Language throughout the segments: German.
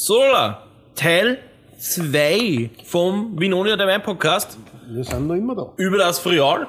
Sola, Teil 2 vom Vinonia der Wein Podcast Wir sind noch immer da. über das Frial.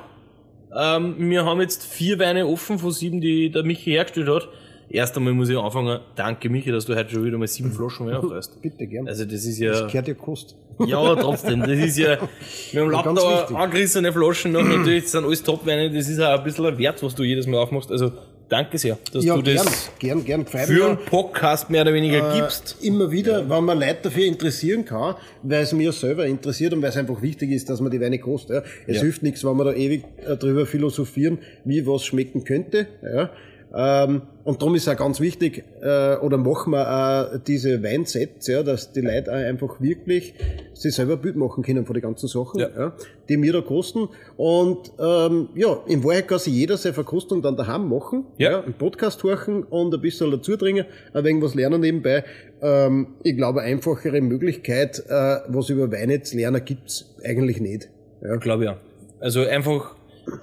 Ähm, wir haben jetzt vier Weine offen von sieben, die der Michi hergestellt hat. Erst einmal muss ich anfangen. Danke Michi, dass du heute schon wieder mal sieben Flaschen mehr aufreißt. Bitte gern. Also das ist das ja, gehört ja Kost. ja aber trotzdem, das ist ja, wir haben lauter angerissene Flaschen noch, natürlich, das sind alles Top-Weine, das ist auch ein bisschen ein Wert, was du jedes Mal aufmachst. Also danke sehr, dass Ja, du gern, das gern, gern. Freut für einen Podcast mehr oder weniger auch, gibst. Äh, immer wieder, wenn man Leute dafür interessieren kann, weil es mir selber interessiert und weil es einfach wichtig ist, dass man die Weine kostet. Ja. Es Ja. hilft nichts, wenn wir da ewig äh, drüber philosophieren, wie was schmecken könnte. Ja. Ähm, und darum ist auch ganz wichtig, äh, oder machen wir auch diese Weinsets, ja, dass die Leute auch einfach wirklich sich selber Bild machen können von den ganzen Sachen, Ja. ja. die mir da kosten. Und ähm, ja, in Wahrheit kann sich jeder seine Verkostung dann daheim machen, Ja. einen Podcast horchen und ein bisschen dazu dringen, ein wenig was lernen nebenbei. Ähm, ich glaube, eine einfachere Möglichkeit, äh, was über Weine zu lernen, gibt's eigentlich nicht. Ja. Glaube ja. Also einfach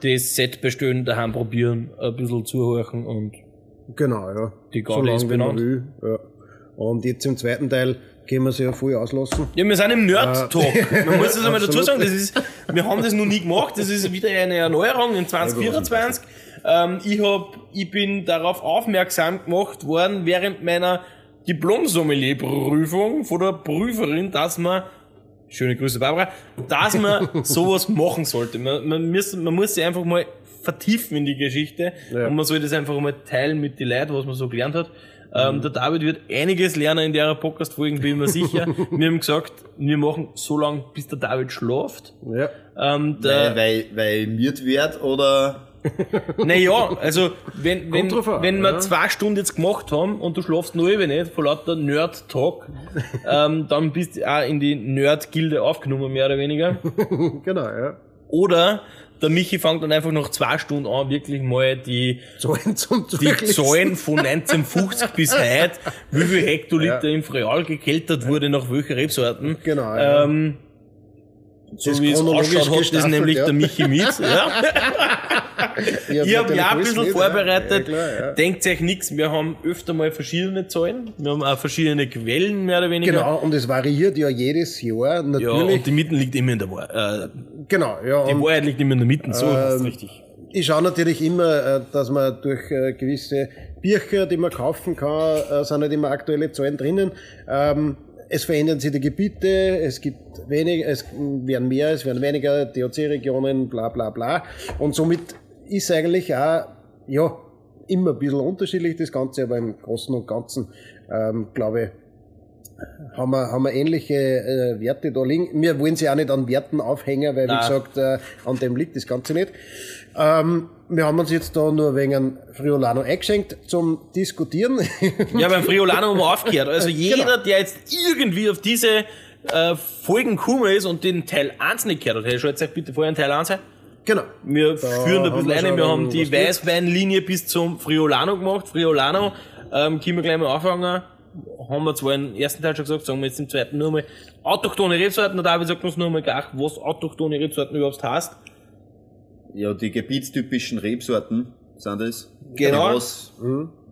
das Set bestellen, daheim probieren, ein bisschen zuhören und Genau, ja. Die Gaudi ist wie man benannt. will. Ja. Und jetzt im zweiten Teil können wir sie ja voll auslassen. Ja, wir sind im Nerd-Talk. Man muss das einmal dazu sagen, das ist, wir haben das noch nie gemacht, das ist wieder eine Erneuerung in 2024. Ähm, ich hab, ich bin darauf aufmerksam gemacht worden während meiner Diplom-Sommelier-Prüfung von der Prüferin, dass man, schöne Grüße Barbara, dass man sowas machen sollte. Man, man, muss, man muss sich einfach mal vertiefen in die Geschichte Ja. und man soll das einfach mal teilen mit den Leuten, was man so gelernt hat. Ähm, der David wird einiges lernen in der Podcast-Folge, bin ich mir sicher. wir haben gesagt, wir machen so lange, bis der David schlaft. Ja. Ähm, Weil, weil, weil miert wird oder naja, also wenn, wenn, an, wenn wir ja. zwei Stunden jetzt gemacht haben und du schlafst noch über nicht vor lauter Nerd-Talk, ähm, dann bist du auch in die Nerd-Gilde aufgenommen, mehr oder weniger. Genau, ja. Oder der Michi fängt dann einfach nach zwei Stunden an, wirklich mal die, Zahlen zum die Zahlen von 1950 bis heute, wie viel Hektoliter im Frial gekeltert wurde, nach welchen Rebsorten. Genau, ja. Ähm, so Das wie es ausschaut, hat das nämlich ja. der Michi mit. Ja. Ich habe ja ein bisschen nicht, vorbereitet. Ja, klar, ja. Denkt euch nichts, wir haben öfter mal verschiedene Zahlen. Wir haben auch verschiedene Quellen, mehr oder weniger. Genau, und es variiert ja jedes Jahr Ja, natürlich. und die Mitte liegt immer in der Wahrheit. Äh, genau, ja. die Wahrheit liegt immer in der Mitte, so ist Ähm, richtig. ich schaue natürlich immer, äh, dass man durch äh, gewisse Bücher, die man kaufen kann, äh, sind halt immer aktuelle Zahlen drinnen. Ähm, es verändern sich die Gebiete, es gibt weniger, es werden mehr, es werden weniger DOC-Regionen, bla bla bla. Und somit ist eigentlich auch, ja, immer ein bisschen unterschiedlich das Ganze, aber im Großen und Ganzen, ähm, glaube ich, haben wir, haben wir ähnliche äh, Werte da liegen. Wir wollen sie auch nicht an Werten aufhängen, weil, Nein. wie gesagt, äh, an dem liegt das Ganze nicht. Ähm, wir haben uns jetzt da nur wegen Friolano eingeschenkt zum Diskutieren. Ja, beim Friolano haben wir aufgehört. Also jeder, Genau. der jetzt irgendwie auf diese äh, Folgen gekommen ist und den Teil 1 nicht gehört hat, hey, schaut euch bitte vorher in Teil 1 ein. Genau. Wir führen da ein bisschen schon Wir haben die. Weißweinlinie bis zum Friolano gemacht. Friolano, ähm, können wir gleich mal anfangen. Haben wir zwar im ersten Teil schon gesagt, sagen wir jetzt im zweiten nur mal autochtone Rebsorten. Der David sagt uns nur mal gleich, was autochtone Rebsorten überhaupt heißt. ja die gebietstypischen Rebsorten sind das, Genau. die was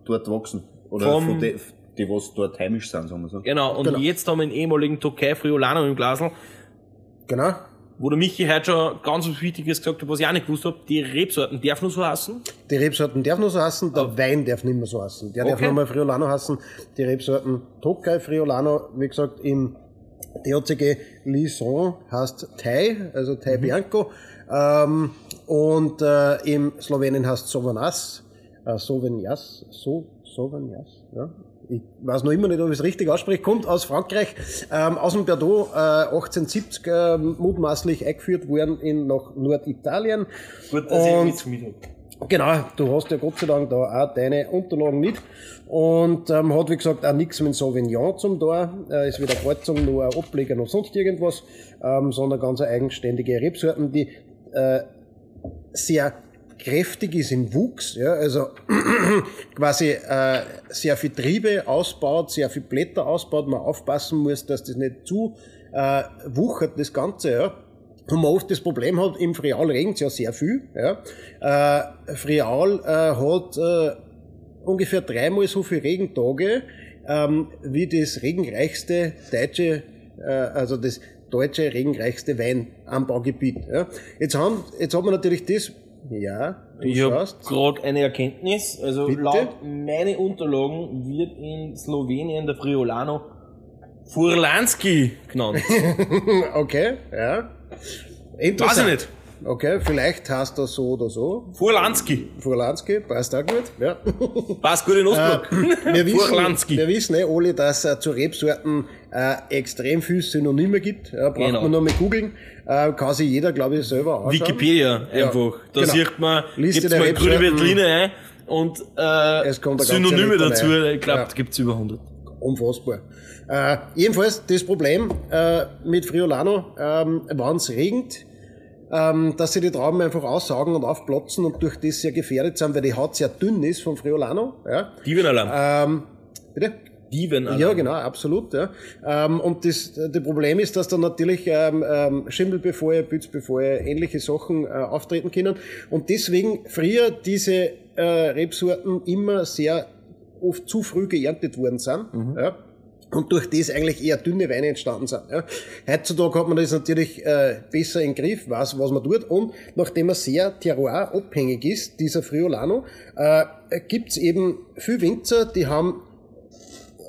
dort wachsen. Oder Vom- von die, die was dort heimisch sind, sagen wir so. Genau. Und Genau. jetzt haben wir den ehemaligen Tokay Friolano im Glasl, Genau. Wo der Michi heute schon ganz was Wichtiges gesagt hat, was ich auch nicht gewusst habe. Die Rebsorten dürfen nur so heißen. Die Rebsorten dürfen noch so heißen, der Wein darf nicht mehr so heißen. Der darf Okay. nochmal Friolano heißen. Die Rebsorten Tokai Friolano, wie gesagt, im DOCG Lison heißt Thai, also Thai Bianco. Ähm, und äh, im Slowenien heißt Sovanas, äh, Sovenias, so, Sovenias, ja. Ich weiß noch immer nicht, ob ich es richtig ausspreche. Kommt aus Frankreich, ähm, aus dem Bordeaux, äh, 1870 äh, mutmaßlich eingeführt worden in nach Norditalien. Gut, Und- nichts mit Genau, du hast ja Gott sei Dank da auch deine Unterlagen mit. Und ähm, hat, wie gesagt, auch nichts mit Sauvignon zum da. Äh, ist weder Kreuzung noch ein Ableger noch sonst irgendwas, ähm, sondern ganz eigenständige Rebsorten, die äh, sehr kräftig ist im Wuchs, ja, also quasi äh, sehr viel Triebe ausbaut, sehr viel Blätter ausbaut, man aufpassen muss, dass das nicht zu äh, wuchert, das Ganze, ja. Und man oft das Problem hat, im Frial regnet ja sehr viel. Ja. Äh, Frial äh, hat äh, ungefähr dreimal so viele Regentage ähm, wie das regenreichste deutsche, äh, also das deutsche regenreichste Weinanbaugebiet. Ja. Jetzt haben, jetzt hat man natürlich das, ja, Ich habe gerade eine Erkenntnis. Also Bitte? laut meine Unterlagen wird in Slowenien der Friolano Furlanski genannt. Okay, ja. Weiß ich Interessant. nicht. Okay, vielleicht heißt das so oder so. Furlanski. Furlanski, passt auch gut. Ja. Passt gut in Ostblock. Wir wissen, Furlanski. wir wissen eh alle, dass es zu Rebsorten äh, extrem viel Synonyme gibt. Ja, braucht Genau. man nur mal googeln. Äh, kann sich jeder, glaube ich, selber anschauen. Wikipedia Ja, einfach. Da genau. sieht man, Liste gibt's der mal grüne. Veltline ein und äh, Synonyme dazu. Ich glaube, Ja. gibt's über 100. Unfassbar. Äh, jedenfalls das Problem äh, mit Friolano, ähm, wenn es regnet, ähm, dass sie die Trauben einfach aussaugen und aufplatzen und durch das sehr gefährdet sind, weil die Haut sehr dünn ist vom Friolano. Ja. Dievenalarm. Ähm, bitte? Dievenalarm. Ja, genau, absolut. Ja. Ähm, und das, das Problem ist, dass dann natürlich ähm, ähm, Schimmelbefall, Pilzbefall, ähnliche Sachen äh, auftreten können. Und deswegen früher diese äh, Rebsorten immer sehr oft zu früh geerntet worden sind. Ja. Und durch das eigentlich eher dünne Weine entstanden sind. Ja. Heutzutage hat man das natürlich äh, besser im Griff, weiß, was man tut. Und nachdem er sehr terroirabhängig ist, dieser Friolano, äh, gibt's eben viel Winzer, die haben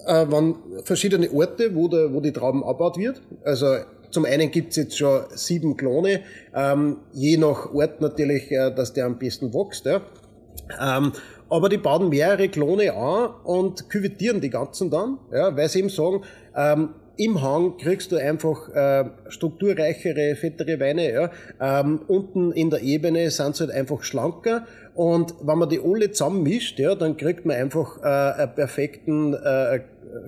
äh, waren verschiedene Orte, wo, der, wo die Trauben abgebaut wird. Also zum einen gibt's jetzt schon sieben Klone, ähm, je nach Ort natürlich, äh, dass der am besten wächst. Ja. Ähm, aber die bauen mehrere Klone an und küvettieren die ganzen dann, ja, weil sie eben sagen, ähm, im Hang kriegst du einfach äh, strukturreichere, fettere Weine. Ja. Ähm, unten in der Ebene sind sie halt einfach schlanker. Und wenn man die alle zusammen mischt, ja, dann kriegt man einfach äh, einen perfekten, äh,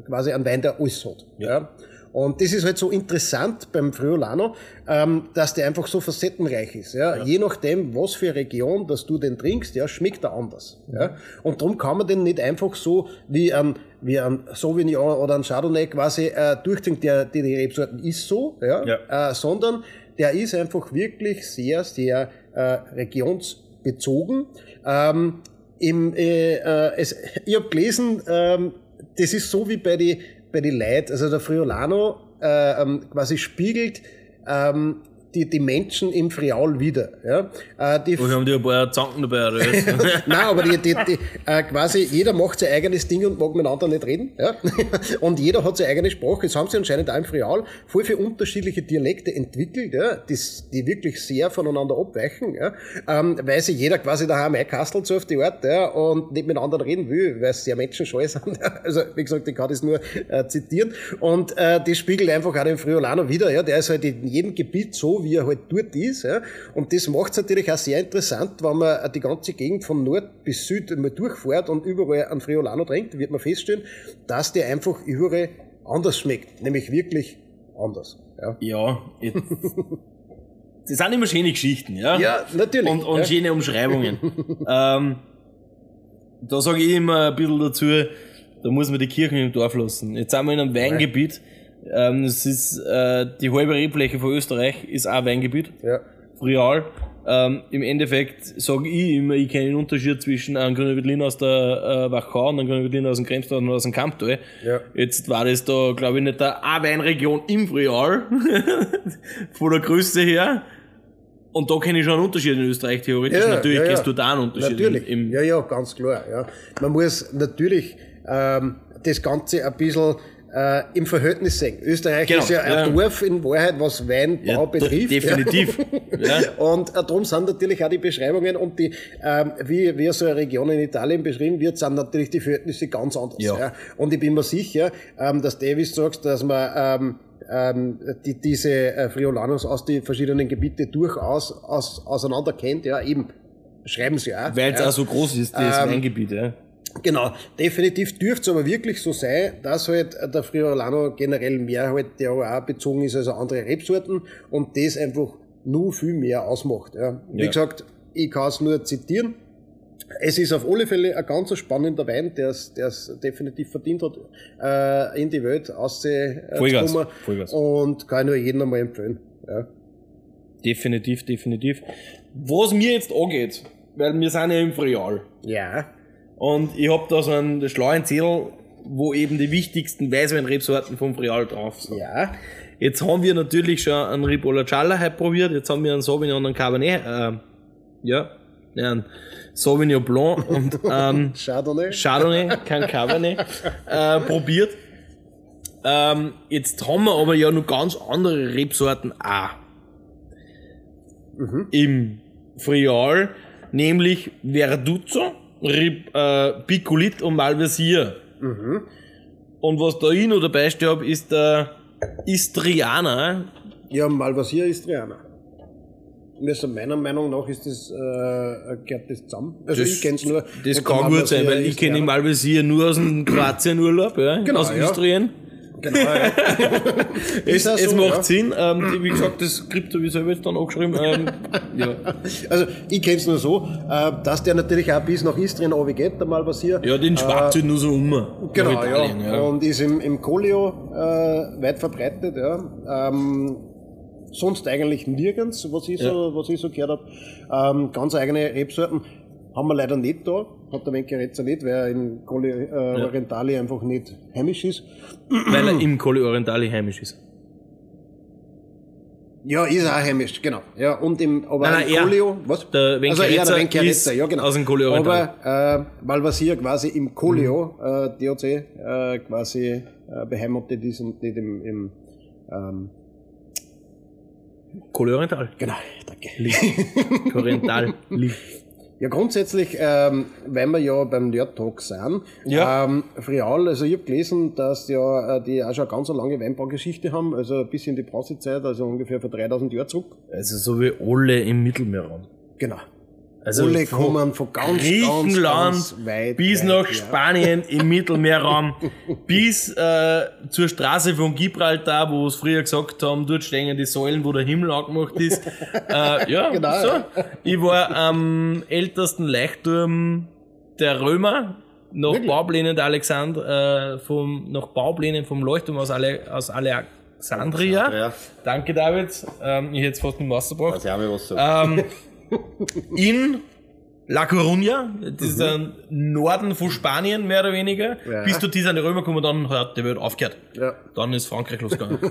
quasi einen Wein, der alles hat. Ja. Und das ist halt so interessant beim Friolano, ähm, dass der einfach so facettenreich ist. Ja? Je nachdem, was für Region, dass du den trinkst, ja, schmeckt er anders. Ja? Und darum kann man den nicht einfach so wie ein, wie ein Sauvignon oder ein Chardonnay quasi äh, durchtrinken, der, die, die Rebsorten ist so, ja? Äh, sondern der ist einfach wirklich sehr, sehr äh, regionsbezogen. Ähm, im, äh, äh, es, ich habe gelesen, ähm, das ist so wie bei die bei die Leid, also der Friolano äh, ähm, quasi spiegelt ähm, die, die Menschen im Friaul wieder. Ja? Äh, die, Wir haben die ein paar Zanken dabei. Nein, aber die, die, die, äh, quasi jeder macht sein eigenes Ding und mag miteinander nicht reden. Ja? Und jeder hat seine eigene Sprache. Jetzt haben sie anscheinend auch im Friaul voll viele unterschiedliche Dialekte entwickelt, ja? das, die wirklich sehr voneinander abweichen, ja? ähm, weil sich jeder quasi daheim einkastelt so auf die Art ja? und nicht miteinander reden will, weil es sehr menschenscheu sind. Also wie gesagt, ich kann das nur äh, zitieren. Und äh, das spiegelt einfach auch den Friolano wieder. Ja? Der ist halt in jedem Gebiet so, wie er halt dort ist. Ja? Und das macht es natürlich auch sehr interessant, wenn man die ganze Gegend von Nord bis Süd mal durchfährt und überall einen Friolano trinkt, wird man feststellen, dass der einfach überall anders schmeckt. Nämlich wirklich anders. Ja, ja, das sind immer schöne Geschichten, ja? ja natürlich. Und, und ja. schöne Umschreibungen. ähm, da sage ich immer ein bisschen dazu, da muss man die Kirchen im Dorf lassen. Jetzt sind wir in einem Weingebiet. Ähm, das ist äh, die halbe Rebfläche von Österreich ist auch Weingebiet. ja. Real. Ähm, Im Endeffekt sage ich immer, ich kenne den Unterschied zwischen einem grünen Veltlin aus der äh, Wachau und einem grünen Veltlin aus dem Kremstal und aus dem Kamptal. Ja. Jetzt war das da, glaube ich, nicht der A-Weinregion im Frial, von der Größe her. Und da kenne ich schon einen Unterschied in Österreich, theoretisch. Ja, Natürlich ja, ja. kennst du da einen Unterschied. Natürlich. Im, im ja, ja, ganz klar. Ja. Man muss natürlich ähm, das Ganze ein bisschen äh, im Verhältnis sehen. Österreich Genau, ist ja ein ja. Dorf in Wahrheit, was Weinbau Ja, betrifft. de- definitiv. Ja. Und äh, darum sind natürlich auch die Beschreibungen und die, ähm, wie, wie so eine Region in Italien beschrieben wird, sind natürlich die Verhältnisse ganz anders. Ja. Und ich bin mir sicher, ähm, dass Davis sagst, dass man ähm, ähm, die, diese äh, Friolanos aus den verschiedenen Gebieten durchaus aus, auseinander kennt, ja, eben schreiben sie auch. Weil es ja. auch so groß ist, das Ähm, Weingebiet. Ja. Genau, definitiv dürfte es aber wirklich so sein, dass halt der Friolano generell mehr halt der auch bezogen ist als andere Rebsorten und das einfach nur viel mehr ausmacht. Ja. Wie Ja. gesagt, ich kann es nur zitieren. Es ist auf alle Fälle ein ganz spannender Wein, der es definitiv verdient hat, äh, in die Welt auszukommen. Vollgas, Vollgas. Und kann ich nur jedem einmal empfehlen. Ja. Definitiv, definitiv. Was mir jetzt angeht, weil wir sind ja im Frial. ja. Und ich hab da so einen schlauen Zettel wo eben die wichtigsten Weißweinrebsorten vom Frial drauf sind. Ja. Jetzt haben wir natürlich schon einen Ribola Challa probiert, jetzt haben wir einen Sauvignon und einen Cabernet, äh, ja, ja, einen Sauvignon Blanc und einen Chardonnay. Chardonnay, kein Cabernet, äh, probiert. Ähm, jetzt haben wir aber ja noch ganz andere Rebsorten auch. Im Frial, nämlich Verduzzo, Rib, äh, Picolit und Malvasier. Und was da ich noch dabei stehe, hab, ist der Istrianer. Ja, Malvasier Istrianer. Also meiner Meinung nach ist das, äh, gehört das zusammen. Also ich kenn's nur. Das kann gut sein, weil ich kenne. Malvasier nur aus dem Kroatien-Urlaub, ja, Genau, aus ja. Istrien. Genau, ja. Es, ja es so, macht ja. Sinn, ähm, wie gesagt, das habe ich selber jetzt dann angeschrieben. Ähm, ja. Also ich kenn's nur so, äh, dass der natürlich auch bis nach Istrien runtergeht, der Malvasier. ja, den schwappt halt nur so um. Genau, Italien, ja. Und ist im, im Colio äh, weit verbreitet, ja. Ähm, sonst eigentlich nirgends, was ich so, was ich so gehört habe. Ähm, ganz eigene Rebsorten haben wir leider nicht da. Hat der Wenkeretzer nicht, weil er in Colli äh, Orientali einfach nicht heimisch ist. Weil er im Colli Orientali heimisch ist. Ja, ist auch heimisch, genau. Ja, und im, aber Nein, nein, im. Colio, was? Der also er, der Wenkeretzer, ist ja, genau. aus dem Colli Orientali. Aber, äh, Malvasier quasi im Colio, Mhm. äh, DOC, äh, quasi, äh, beheimatet ist und nicht im, im ähm, Colli Oriental. genau, danke. Oriental. Ja, grundsätzlich, ähm, weil wir ja beim Nerd Talk sind, Ja. ähm, Frial, also ich habe gelesen, dass ja äh, die auch schon eine ganz lange Weinbaugeschichte haben, also bis in die Bronzezeit, also ungefähr vor 3000 Jahren zurück. Also so wie alle im Mittelmeerraum. Genau. Also Alle von kommen von ganz, Griechenland ganz, ganz weit. bis weit, nach ja. Spanien im Mittelmeerraum, bis äh, zur Straße von Gibraltar, wo es früher gesagt haben, dort stehen die Säulen, wo der Himmel angemacht ist. äh, ja, Genau, so. ja. Ich war am ältesten Leuchtturm der Römer, nach Wirklich? Bauplänen der Alexander, äh, vom, nach Bauplänen vom Leuchtturm aus, Ale, aus Alexandria. Ja, Danke, David. Ähm, ich hätte es fast nicht rausgebracht also haben wir was ähm, in La Coruña, das ist ein Norden von Spanien, mehr oder weniger. Mhm. Ja. Bis du die sind rüber gekommen, dann hat die Welt aufgehört. Ja. Dann ist Frankreich losgegangen.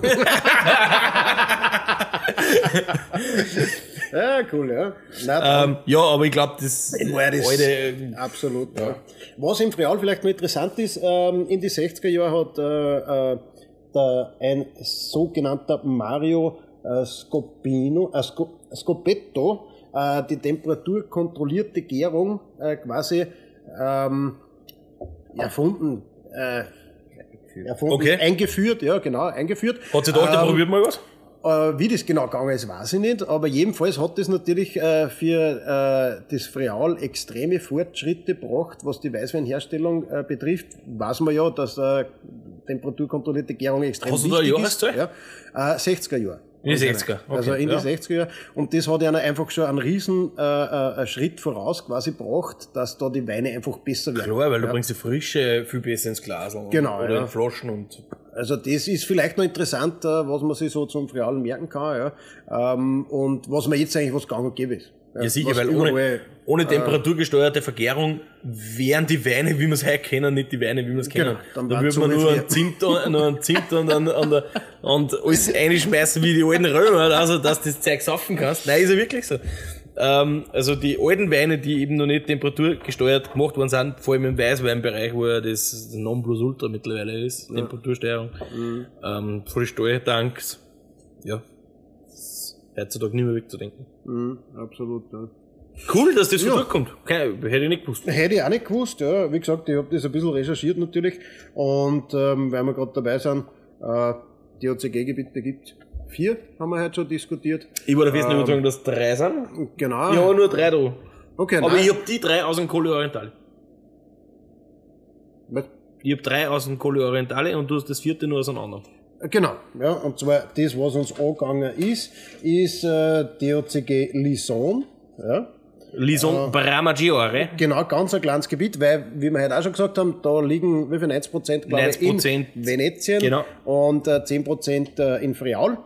ja, cool, ja. Nein, ähm, ja, aber ich glaube, das war das- alte, Absolut, ja. Was im Frial vielleicht noch interessant ist, ähm, in die 60er Jahre hat äh, äh, der, ein sogenannter Mario äh, Scopino, äh, Sco, Scopetto äh, die temperaturkontrollierte Gärung äh, quasi ähm, erfunden. Äh, erfunden, Okay. eingeführt, ja genau, eingeführt. hat sie gedacht, Ähm, probiert mal was? wie das genau gegangen ist, weiß ich nicht, aber jedenfalls hat das natürlich äh, für äh, das Frial extreme Fortschritte gebracht, was die Weißweinherstellung äh, betrifft. Weiß man ja, dass temperaturkontrollierte Gärung extrem Hast du da eine wichtig Jahreszahl? ist. Ja. Äh, 60er Jahre. In die 60er, Also okay, in ja. die 60er Jahre. Und das hat ja einfach schon einen riesen äh, äh, Schritt voraus quasi gebracht, dass da die Weine einfach besser werden. Klar, weil du bringst die frische viel besser ins Glas. und- Genau, Oder ja. in Flaschen und. Also das ist vielleicht noch interessant, was man sich so zum Frialen merken kann, ja. Ähm, und was man jetzt eigentlich was gang und gäbe ist. Ja, sicher, weil ohne, ohne temperaturgesteuerte Vergärung wären die Weine, wie wir es heute kennen, nicht die Weine, wie wir es kennen. Genau, dann da würde man nur einen Zimt, nur einen Zimt und, an, an der, und alles einschmeißen wie die alten Römer, also dass du das Zeug saufen kannst. Nein, ist ja wirklich so. Ähm, also die alten Weine, die eben noch nicht temperaturgesteuert gemacht worden sind, vor allem im Weißweinbereich, wo ja das Nonplusultra mittlerweile ist, Temperatursteuerung, Mhm. ähm, volle Steuertanks, ja, heutzutage nicht mehr wegzudenken. Mhm, absolut, ja. Cool, dass das so Ja. durchkommt. Okay, hätte ich nicht gewusst. Hätte ich auch nicht gewusst, ja. Wie gesagt, ich habe das ein bisschen recherchiert natürlich. Und ähm, weil wir gerade dabei sind, äh, die OCG-Gebiete gibt vier, haben wir heute schon diskutiert. Ich war der festen Überzeugung, dass drei sind. Genau. Ja, nur drei da. okay, Aber nein. ich hab die drei aus dem Colli Orientale. Was? Ich hab drei aus dem Colli Orientale und du hast das vierte nur aus einem anderen. Genau, ja, und zwar das, was uns angegangen ist, ist äh, DOCG Lison. Ja. Lison Bramaggiore. Genau, ganz ein kleines Gebiet, weil, wie wir heute auch schon gesagt haben, da liegen wie viel 90 Prozent, glaube ich, in 90%. Venetien Genau. und äh, 10 Prozent äh, in Friaul.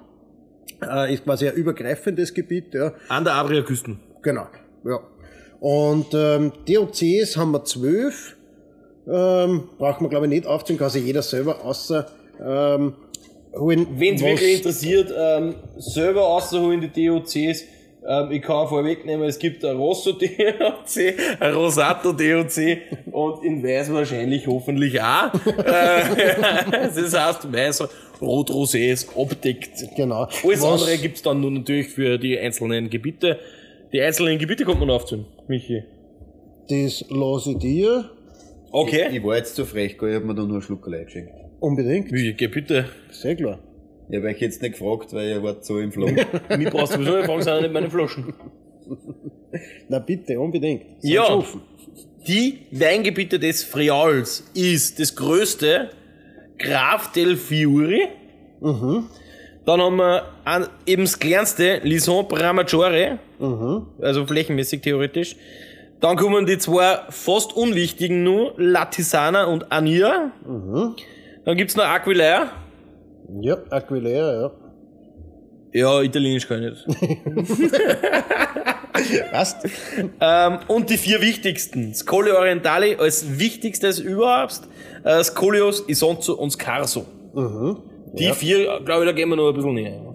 Äh, ist quasi ein übergreifendes Gebiet, ja. An der Adria Küsten. Genau, ja. Und ähm, DOCs haben wir zwölf. Ähm, braucht man glaube ich nicht aufziehen, kann sich jeder selber außer ähm. Wenn es wirklich interessiert, ähm, selber rausholen die DOCs. Ähm, ich kann vorwegnehmen, es gibt ein Rosso DOC, ein Rosato DOC und in Weiß wahrscheinlich hoffentlich auch. Äh, das heißt, Weiß Rot-Rosé ist abdeckt. Genau. Alles Was- andere gibt's dann nur natürlich für die einzelnen Gebiete. Die einzelnen Gebiete kommt man aufzählen, Michi. Das lasse ich dir Okay. Ich war jetzt zu frech, ich hab mir da nur einen Schluck allein geschenkt. Unbedingt. Wie, Gebiete? Sehr klar. Ich hab euch jetzt nicht gefragt, weil ihr wart so im Flow. Mir brauchst du sowieso nicht fragen, sind nicht meine Flaschen. Na bitte, unbedingt. Sind Ja. schon offen. Die Weingebiete des Frials ist das größte Graf del Fiori. Dann haben wir an, eben das kleinste Lison Bramaggiore, also flächenmäßig theoretisch. Dann kommen die zwei fast unwichtigen nur, Latisana und Ania. Dann gibt's noch Aquileia. Ja, Aquileia, ja. Ja, Italienisch kann ich nicht. Passt. Ähm, und die vier wichtigsten. Scoli Orientali als wichtigstes überhaupt. Äh, Scolios, Isonzo und Scarso. Die vier, glaube ich, da gehen wir noch ein bisschen näher.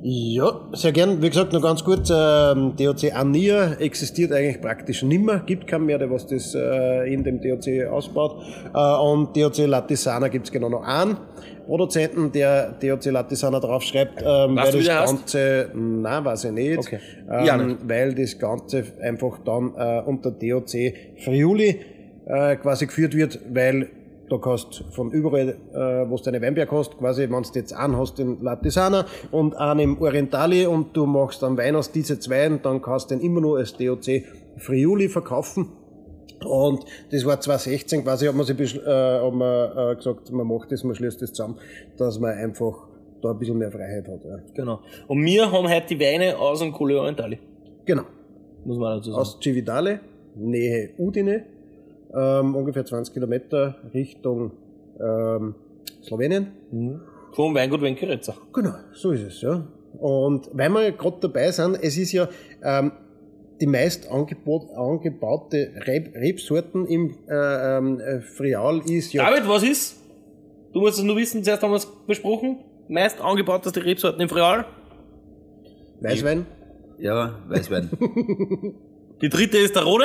Ja, sehr gern. Wie gesagt, noch ganz kurz, ähm, DOC Ania existiert eigentlich praktisch nimmer, gibt keinen mehr, der was das äh, in dem DOC ausbaut. Äh, und DOC Latisana gibt's genau noch einen Produzenten, der DOC Latisana draufschreibt, ähm, Weißt weil das? Ganze, nein, weiß ich nicht, Okay. ähm, Ja, nicht. weil das Ganze einfach dann äh, unter DOC Friuli äh, quasi geführt wird, weil da kannst von überall, äh, wo du deine Weinberg hast, quasi, wenn du jetzt einen hast in Latisana und einen im Orientali und du machst dann Wein aus diese zwei, dann kannst du den immer nur als DOC Friuli verkaufen. Und das war 2016 quasi, hat man sich äh, hat man, äh, gesagt, man macht das, man schließt das zusammen, dass man einfach da ein bisschen mehr Freiheit hat. Ja. Genau. Und wir haben heute die Weine aus dem Colli Orientali. Genau. Muss man dazu sagen. aus Civitale, Nähe Udine, ähm, ungefähr 20 Kilometer Richtung ähm, Slowenien. Vom Weingut Wenkeretzer. Genau, so ist es, ja. Und weil wir gerade dabei sind, es ist ja ähm, die meist angebot, angebaute Reb, Rebsorten im äh, äh, Frial ist ja David, was ist? Du musst es nur wissen, zuerst haben wir es besprochen. Meist angebauteste Rebsorten im Frial. Weißwein. ja, Weißwein. Die dritte ist der Rode.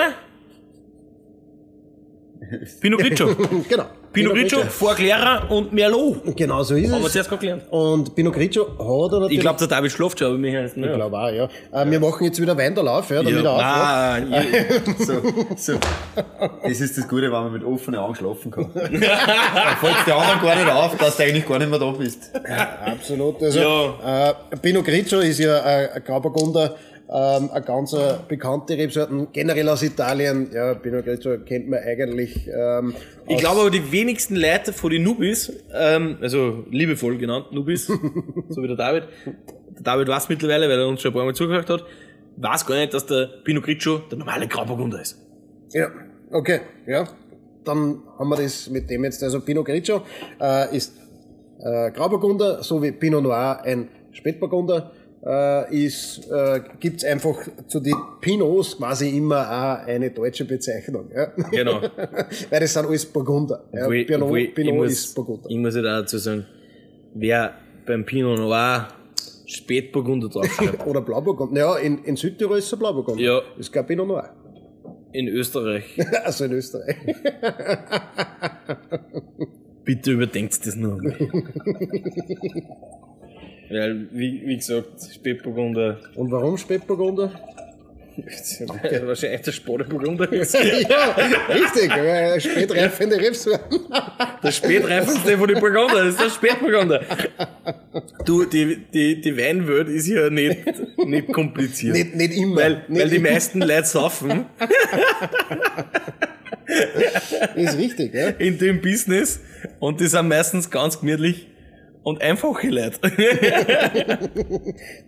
Pinot Grigio. genau. Pinot Grigio, Vorklärer und Merlot. Genau so ist Haben wir es. zuerst gelernt. Und Pinot Grigio hat er natürlich. Ich glaube, der David schlaft schon, aber mir heißt ich glaube auch, ja. Äh, wir machen jetzt wieder Wein der Lauf, ja, damit er aufwacht. Nein, ich- So, so. Das ist das Gute, wenn man mit offenen Augen schlafen kann. Dann fällt die anderen gar nicht auf, dass du eigentlich gar nicht mehr da bist. Absolut. Also, äh, Pinot Grigio ist ja äh, ein Grauburgunder, ähm, eine ganz bekannte Rebsorten, generell aus Italien. Ja, Pinot Grigio kennt man eigentlich. Ähm, ich glaube aber, die wenigsten Leute von den Nubis, ähm, also liebevoll genannt Nubis, so wie der David, der David weiß mittlerweile, weil er uns schon ein paar Mal zugehört hat, weiß gar nicht, dass der Pinot Grigio der normale Grauburgunder ist. Ja, okay, ja. Dann haben wir das mit dem jetzt. Also Pinot Grigio äh, ist äh, Grauburgunder, so wie Pinot Noir ein Spätburgunder. Äh, ist, äh, gibt's einfach zu den Pinots quasi immer auch eine deutsche Bezeichnung. Ja? Genau. Weil das sind alles Burgunder. Ja, Obwohl- Pinot, obwohl Pinot muss- ist Burgunder. Ich muss ja dazu sagen, wer beim Pinot Noir Spätburgunder draufschreibt, Oder Blauburgunder. Ja, in, in Südtirol ist es Blauburgunder. Ja. Ist kein Pinot Noir. in Österreich, Also in Österreich. bitte überdenkt das nur. Weil, wie, wie gesagt, Spätburgunder, Und warum Spätburgunder? weil wahrscheinlich der Spadeburgunder ist. ja, richtig. weil Spätreifende Rebsorten. Der spätreifendste von den Burgunder, das ist der Spätburgunder. Du, die, die, die Weinwelt ist ja nicht, nicht kompliziert. Nicht, nicht immer. weil, nicht weil die immer. meisten Leute saufen Ist richtig, ja. in dem Business und die sind meistens ganz gemütlich und einfache Leute.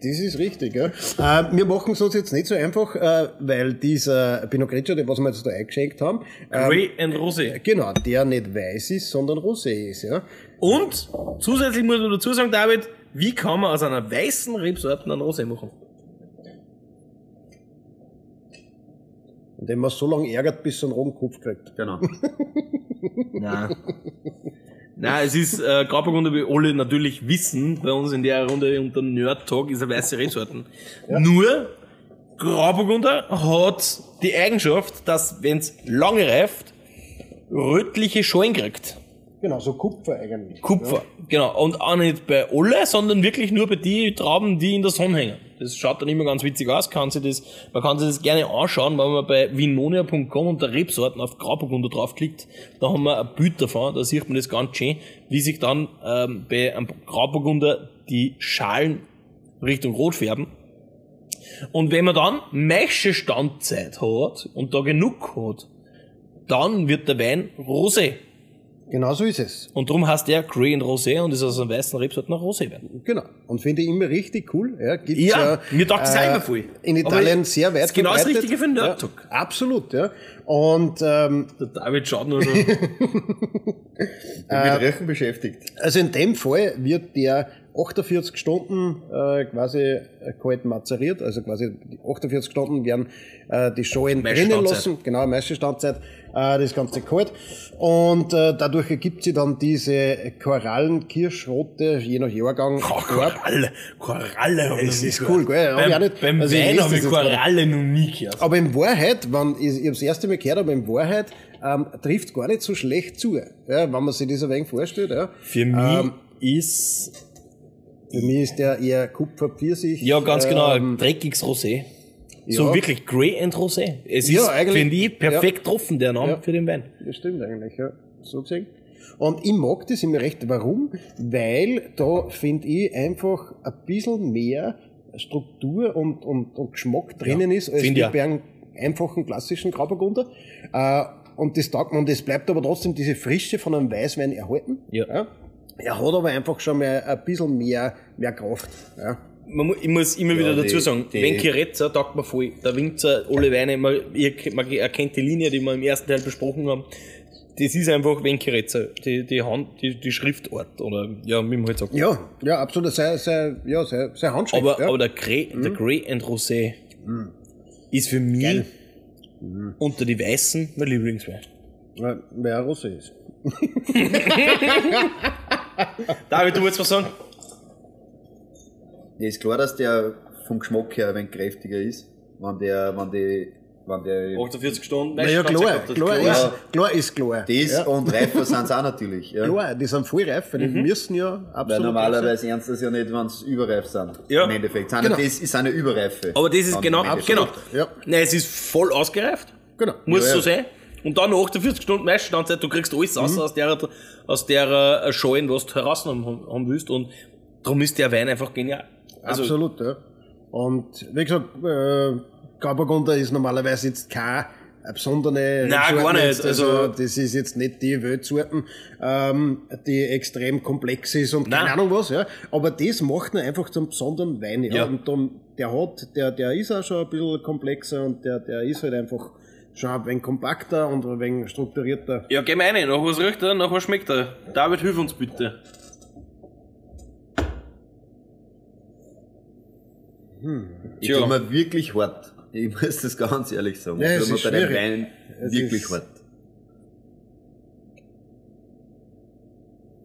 Das ist richtig, ja. Äh, wir machen es uns jetzt nicht so einfach, äh, weil dieser Pinot Grigio, den was wir jetzt da eingeschenkt haben, ähm, Grey and Rosé. genau, der nicht weiß ist, sondern rosé ist, ja. Und zusätzlich muss man dazu sagen, David, wie kann man aus einer weißen Rebsorte einen Rosé machen? Und den man so lange ärgert, bis er einen roten Kopf kriegt. Genau. Nein. Nein, es ist äh, Grauburgunder, wie alle natürlich wissen, bei uns in der Runde unter Nerd Talk ist eine weiße Rebsorten. Nur, Grauburgunder hat die Eigenschaft, dass, wenn es lange reift, rötliche Schalen kriegt. Genau, so Kupfer eigentlich. Kupfer, genau. Und auch nicht bei alle, sondern wirklich nur bei die Trauben, die in der Sonne hängen. Das schaut dann immer ganz witzig aus. Kann sich das, man kann sich das gerne anschauen, wenn man bei vinonia.com unter Rebsorten auf Grauburgunder draufklickt. Da haben wir ein Bild davon, da sieht man das ganz schön, wie sich dann ähm, bei einem Grauburgunder die Schalen Richtung Rot färben. Und wenn man dann meische Standzeit hat und da genug hat, dann wird der Wein rosé. Genau so ist es. Und darum heißt der Grey and Rosé und ist aus einem weißen Rebsorten noch Roséwein. Genau. Und finde ich immer richtig cool. Ja, gibt's Ja, äh, mir taugt das auch immer voll. In Italien es sehr weit ist genau das. Richtige für einen ja. Absolut, ja. Und ähm, Der David schaut nur so. Bin mit Röchen beschäftigt. also in dem Fall wird der 48 Stunden äh, quasi äh, kalt mazeriert, also quasi die 48 Stunden werden äh, die Schalen Meiste drinnen lassen, genau, meiste Standzeit, äh, das Ganze kalt. Und äh, dadurch ergibt sie dann diese Korallen-Kirschrote, je nach Jahrgang, Oh. Koralle. Koralle Das ist cool, gell? Beim, nicht- beim also Wein habe ich. Koralle noch nie gehört. Aber in Wahrheit, wenn, ich, ich habe das erste Mal gehört, aber in Wahrheit ähm, trifft gar nicht so schlecht zu. Ja, wenn man sich das ein wenig vorstellt. Ja. Für mich Ähm, ist, Für mich ist der eher Kupfer-Pfirsich. ja ganz genau, ein Ähm, dreckiges Rosé. So ja. wirklich Grey and Rosé. Es Ja, ist, finde ich, perfekt getroffen, der Name Ja. für den Wein. Das stimmt eigentlich, ja. So gesehen. Und ich mag das immer recht. Warum? Weil da finde ich einfach ein bisschen mehr Struktur und, und, und Geschmack drinnen ist, als auch. bei einem einfachen klassischen Grauburgunder. Äh, und das taugt man, es bleibt aber trotzdem diese Frische von einem Weißwein erhalten. Ja. Er hat aber einfach schon mal ein bisschen mehr, mehr Kraft. Ja. Man, ich muss immer wieder die- dazu sagen, die- wenn Chiretza taugt mir voll. Der Winzer, alle Weine, man, ihr, man erkennt die Linie, die wir im ersten Teil besprochen haben. Das ist einfach Wenkerezza, die, die Hand, die, die Schriftart, oder, ja, wie man halt sagt. Ja, ja, absolut. Sehr, sehr, ja, sehr, sehr Handschrift. Aber, ja. aber der Grey, der Grey and Rosé ist für mich unter die Weißen mein Lieblingswein. Ja, wer ein Russe ist. David, du wolltest was sagen? Ja, ist klar, dass der vom Geschmack her ein wenig kräftiger ist, wenn der, wenn die, wenn der, 48 Stunden, Naja, klar, klar, klar. ist, klar ist klar. das ja. und reifer sind sie auch natürlich, ja. Klar, die sind voll reif, weil die müssen ja Weil absolut. normalerweise ernst das ja nicht, wenn sie überreif sind. Ja. Im Endeffekt. Sind Genau. das ist eine Überreife. Aber das ist genau, genau. Ja. Nein, es ist voll ausgereift. Genau. Muss Ja, so ja. sein. Und dann nach 48 Stunden Meiststandzeit, du kriegst alles raus aus der, aus der äh, Schalen, was du heraus haben, haben willst. Und darum ist der Wein einfach genial. Also, Absolut, ja. Und wie gesagt, äh, Grauburgunder ist normalerweise jetzt keine besondere Nein, Sorten gar nicht. jetzt, Also, Also- das ist jetzt nicht die Weltsorten, ähm, die extrem komplex ist und keine Nein. Ahnung was, ja. Aber das macht ihn einfach zum besonderen Wein. Ja. Ja. Und darum, der hat, der, der ist auch schon ein bisschen komplexer und der, der ist halt einfach schon ein wenig kompakter und ein wenig strukturierter. ja, geh mal rein. Nach was riecht er, nach was schmeckt er? David, hilf uns bitte. Ich Tja. tue mir wirklich hart. Ich muss das ganz ehrlich sagen. Ja, ich tue mir bei den schwierig. Weinen Es wirklich ist- hart.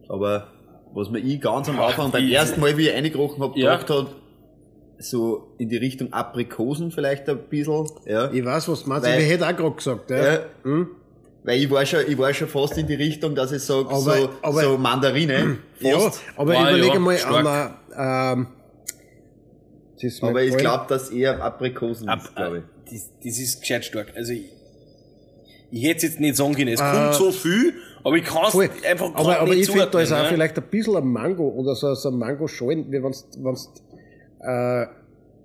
Aber was mir ich ganz am Anfang beim ich- ersten Mal, wie ich reingerochen habe, Ja. gedacht hat, so in die Richtung Aprikosen vielleicht ein bisschen, ja. Ich weiß, was du meinst, Weil- ich hätte auch gerade gesagt, ja. Ja. Weil ich war schon, ich war schon fast in die Richtung, dass ich sage, so, aber- so Mandarine. Ja, Fast. aber Ah, überlege ja, mal stark. an einer, ähm, das Aber ich glaube, dass eher Aprikosen Ab, ist, glaube ich. äh, das, das ist gescheit stark. Also, ich, ich hätte jetzt nicht sagen können, es Äh, kommt so viel, aber ich kann es einfach aber, aber nicht ich finde, da ist auch ne? vielleicht ein bisschen ein Mango oder so, so ein Mango-Schalen, wie wenn's, wenn's, äh,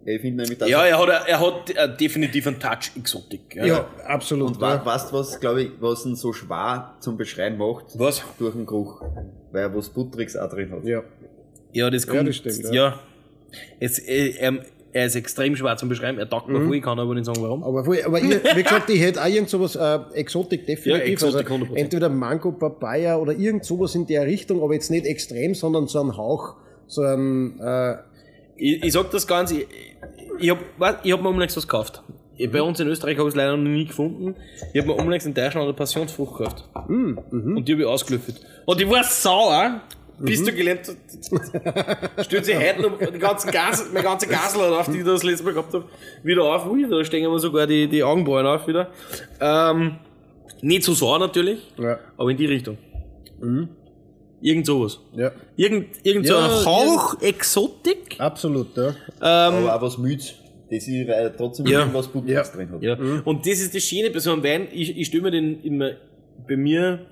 Ich finde nämlich, dass Ja, er hat, er hat äh, definitiv einen Touch Exotik. ja, absolut. Und ja. weißt du, was, glaube ich, was ihn so schwer zum Beschreiben macht? Was? Durch den Geruch. Weil er was Buttriges auch drin hat. ja. Ja, das kommt. Ja, das stimmt, ja. ja. Jetzt, äh, er, ist extrem schwer zum beschreiben. Er taugt mir Mhm. voll, ich kann aber nicht sagen, warum. Aber, voll, aber ich, wie gesagt, ich hätte auch irgend sowas, äh, Exotik definitiv. Ja, Exotik also 100%. entweder Mango, Papaya oder irgend sowas in der Richtung, aber jetzt nicht extrem, sondern so ein Hauch, so ein, äh, Ich, ich sag das ganz, ich, ich hab, was, ich hab mir unlängst was gekauft. Ich- Bei uns in Österreich habe ich es leider noch nie gefunden. Ich habe mir unlängst in Deutschland eine Passionsfrucht gekauft. Und die habe ich ausgelüftet. Und die war sauer. Bis du gelernt hast, stellt sich heute noch die ganzen Gas, meine ganze Gasel auf, die ich das letzte Mal gehabt habe, wieder auf. Ui, da stehen mir sogar die, die Augenbrauen auf wieder. Ähm, nicht so sauer natürlich, Ja. aber in die Richtung. Irgend sowas. Ja. Irgend, irgend so Ja, ein Hauch Exotik. Absolut, ja. Aber auch was Müdes. Das ist, weil trotzdem Ja. irgendwas Publikes drin hat. Ja. Und das ist das Schöne bei so einem Wein. Ich, ich stelle mir den immer bei mir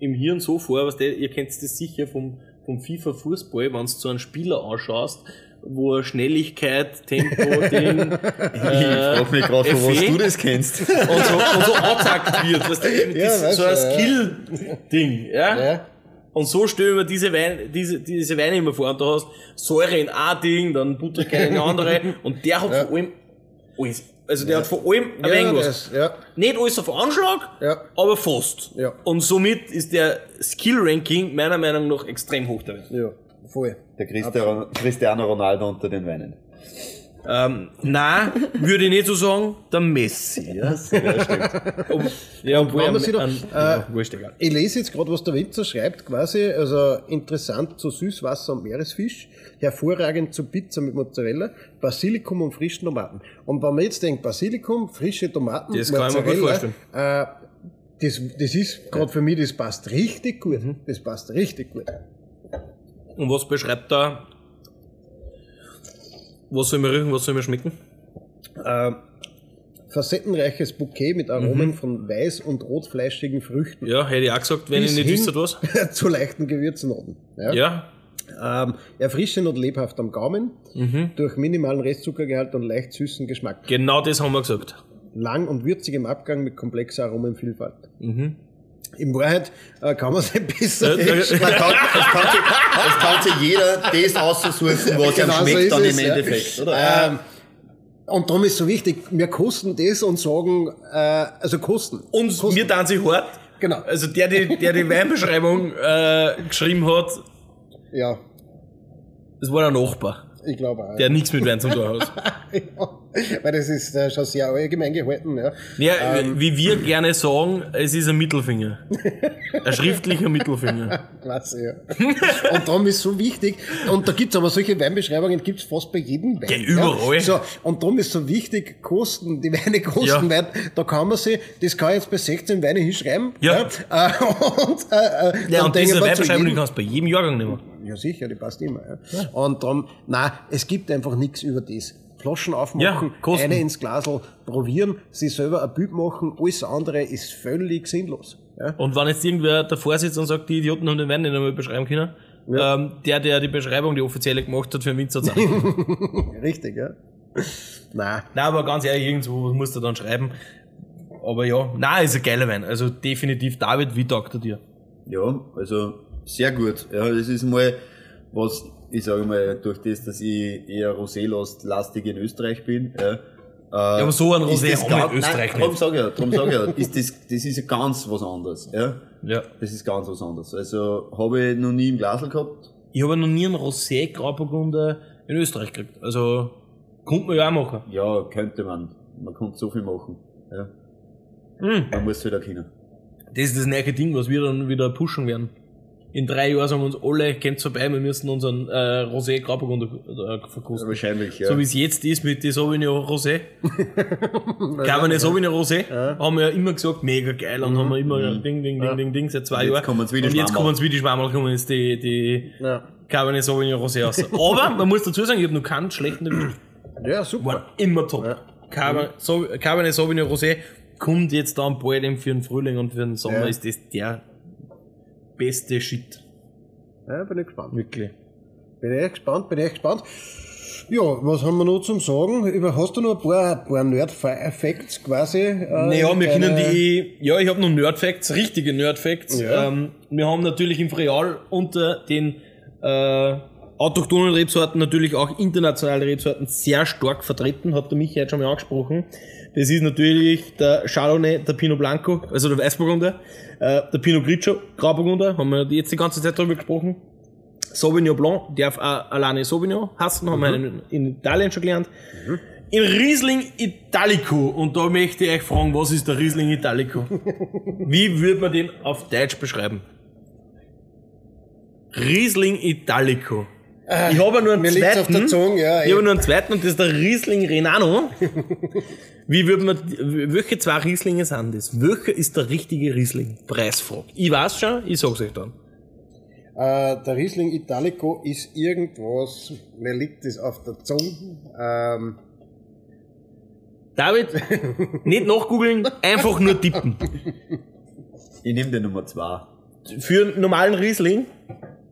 im Hirn so vor, was der, ihr kennt das sicher vom, vom FIFA Fußball, wenn du so einen Spieler anschaust, wo er Schnelligkeit, Tempo, Ding, Ich frag mich gerade, von was du das kennst. und so, und so angezeigt wird. Weißt du, eben Ja, das, so ein ja. Skill-Ding, ja? Ja. Und so stelle ich mir diese Weine, diese, diese Weine immer vor. Und du hast Säure in ein Ding, dann Butterkerne in eine andere. Und der hat vor allem alles. Also der hat vor allem ein wenig Ja, was. das, ja. Nicht alles auf Anschlag, Ja. aber fast. Ja. Und somit ist der Skill-Ranking meiner Meinung nach extrem hoch dabei. Ja, voll. Der Cristiano, Cristiano Ronaldo unter den Weinen. Ähm, nein, würde ich nicht so sagen, der Messi. Ja, stimmt. Ob, ja obwohl man an- an- äh, ja, wurscht egal. Ich lese jetzt gerade, was der Winzer schreibt, quasi, also interessant zu Süßwasser und Meeresfisch, hervorragend zu Pizza mit Mozzarella, Basilikum und frischen Tomaten. Und wenn man jetzt denkt, Basilikum, frische Tomaten, Das kann ich mir gut vorstellen. Äh, das, das ist gerade für mich, das passt richtig gut. Mhm. Das passt richtig gut. Und was beschreibt da? Was soll mir riechen, was soll mir schmecken? Äh, facettenreiches Bouquet mit Aromen von weiß- und rotfleischigen Früchten. Ja, hätte ich auch gesagt, wenn Bis ich nicht wüsste, was. zu leichten Gewürznoten. Ja? Ja, Ähm, erfrischend und lebhaft am Gaumen, Mhm. durch minimalen Restzuckergehalt und leicht süßen Geschmack. genau das haben wir gesagt. Lang und würzig im Abgang mit komplexer Aromenvielfalt. Mhm. In Wahrheit äh, kann man Ja, ja, nicht Man kann, es, kann sich, es kann sich jeder das aussuchen, was Genau ihm so schmeckt ist dann es, im ja. Endeffekt, oder? Ähm, und darum ist so wichtig, wir kosten das und sagen, äh, also kosten. Und kosten. mir dann sich hart. Genau. Also der, die, der die Weinbeschreibung äh, geschrieben hat, Ja, das war der Nachbar, ich glaube auch. der nichts mit Wein zu tun hat. ja, weil das ist äh, schon sehr allgemein gehalten. Ja. Ja, Ähm. wie wir gerne sagen, es ist ein Mittelfinger. Ein schriftlicher Mittelfinger. Klasse, ja. und darum ist so wichtig, und da gibt's aber solche Weinbeschreibungen, gibt's fast bei jedem Wein. Ja, überall. So, und darum ist so wichtig, Kosten, die Weine kosten, Ja. weil da kann man sich, das kann ich jetzt bei 16 Weine hinschreiben. Ja. ja. Äh, und, äh, äh, Ja, und diese Weinbeschreibung, kannst du bei jedem Jahrgang nehmen. Ja, sicher, die passt immer. Ja. Und darum, nein, es gibt einfach nichts über das. Flaschen aufmachen, Ja, kosten. eine ins Glasl probieren, sich selber ein Bild machen, alles andere ist völlig sinnlos. Ja. Und wenn jetzt irgendwer davor sitzt und sagt, die Idioten haben den Wein nicht einmal beschreiben können, ähm, der, der die Beschreibung, die offizielle gemacht hat, für den Winzer Richtig, ja. Nein, Nein, aber ganz ehrlich, irgendwo musst du dann schreiben. Aber ja, nein, ist ein geiler Wein. Also definitiv, David, wie taugt er dir? Ja, also sehr gut. Ja, das ist mal was, ich sage mal, durch das, dass ich eher Rosé-lastig in Österreich bin. Ja, äh, ja, aber so ein Rosé ist das wir in Österreich nein, nicht. sag ich ja, darum sag ich ja, ist das, das ist ja ganz was anderes. Ja, Ja. das ist ganz was anderes. Also habe ich noch nie im Glasl gehabt. Ich habe noch nie einen Rosé Grauburgunder in Österreich gekriegt. Also, könnte man ja auch machen. Ja, könnte man. Man könnte so viel machen. Ja, Hm. man muss wieder können. Das ist das neue Ding, was wir dann wieder pushen werden. In drei Jahren sagen uns alle, kennt vorbei, wir müssen unseren äh, Rosé Grauburgunder äh, verkosten. Wahrscheinlich, ja. So wie es jetzt ist mit den Sauvignon Rosé. Cabernet Sauvignon Rosé. Haben wir ja immer gesagt, mega geil. Und haben wir immer ding, ding, ding, ding, ding, seit zwei Jetzt Jahren. die Und jetzt kommen es wie die Schwammerl, kommen jetzt die, die ja. Cabernet Sauvignon Rosé raus. Aber, man muss dazu sagen, ich habe noch keinen schlechten erwischt. Ja, super. Waren immer top. Cabernet, Sau- Cabernet Sauvignon Rosé kommt jetzt dann bald eben für den Frühling und für den Sommer Ja. ist das der beste Shit. Ja, bin ich gespannt. Wirklich. Bin echt gespannt, bin echt gespannt. Ja, was haben wir noch zum Sagen? Über, hast du noch ein paar, ein paar Nerd-Facts quasi? Äh, Naja, wir können die, ja, ich habe noch Nerdfacts, richtige Nerdfacts. Ja. Ähm, wir haben natürlich im Freal unter den äh, autochthonen Rebsorten natürlich auch internationale Rebsorten sehr stark vertreten, hat der Michi heute schon mal angesprochen. Das ist natürlich der Chardonnay, der Pinot Blanco, also der Weißburgunder, äh, der Pinot Grigio, Grauburgunder, haben wir jetzt die ganze Zeit drüber gesprochen. Sauvignon Blanc darf auch alleine Sauvignon hassen, haben wir in, in Italien schon gelernt. in Riesling Italico. Und da möchte ich euch fragen, was ist der Riesling Italico? Wie würde man den auf Deutsch beschreiben? Riesling Italico. Ich habe nur einen Mir zweiten. auf der Zunge, ja. ich habe nur einen zweiten und das ist der Riesling Renano. Wie würde man, welche zwei Rieslinge sind das? Welcher ist der richtige Riesling? Preisfrage. Ich weiß schon, ich sag's euch dann. Äh, der Riesling Italico ist irgendwas, mir liegt das auf der Zunge. Ähm, David, nicht nachgoogeln, einfach nur tippen. Ich nehme den Nummer 2. Für einen normalen Riesling,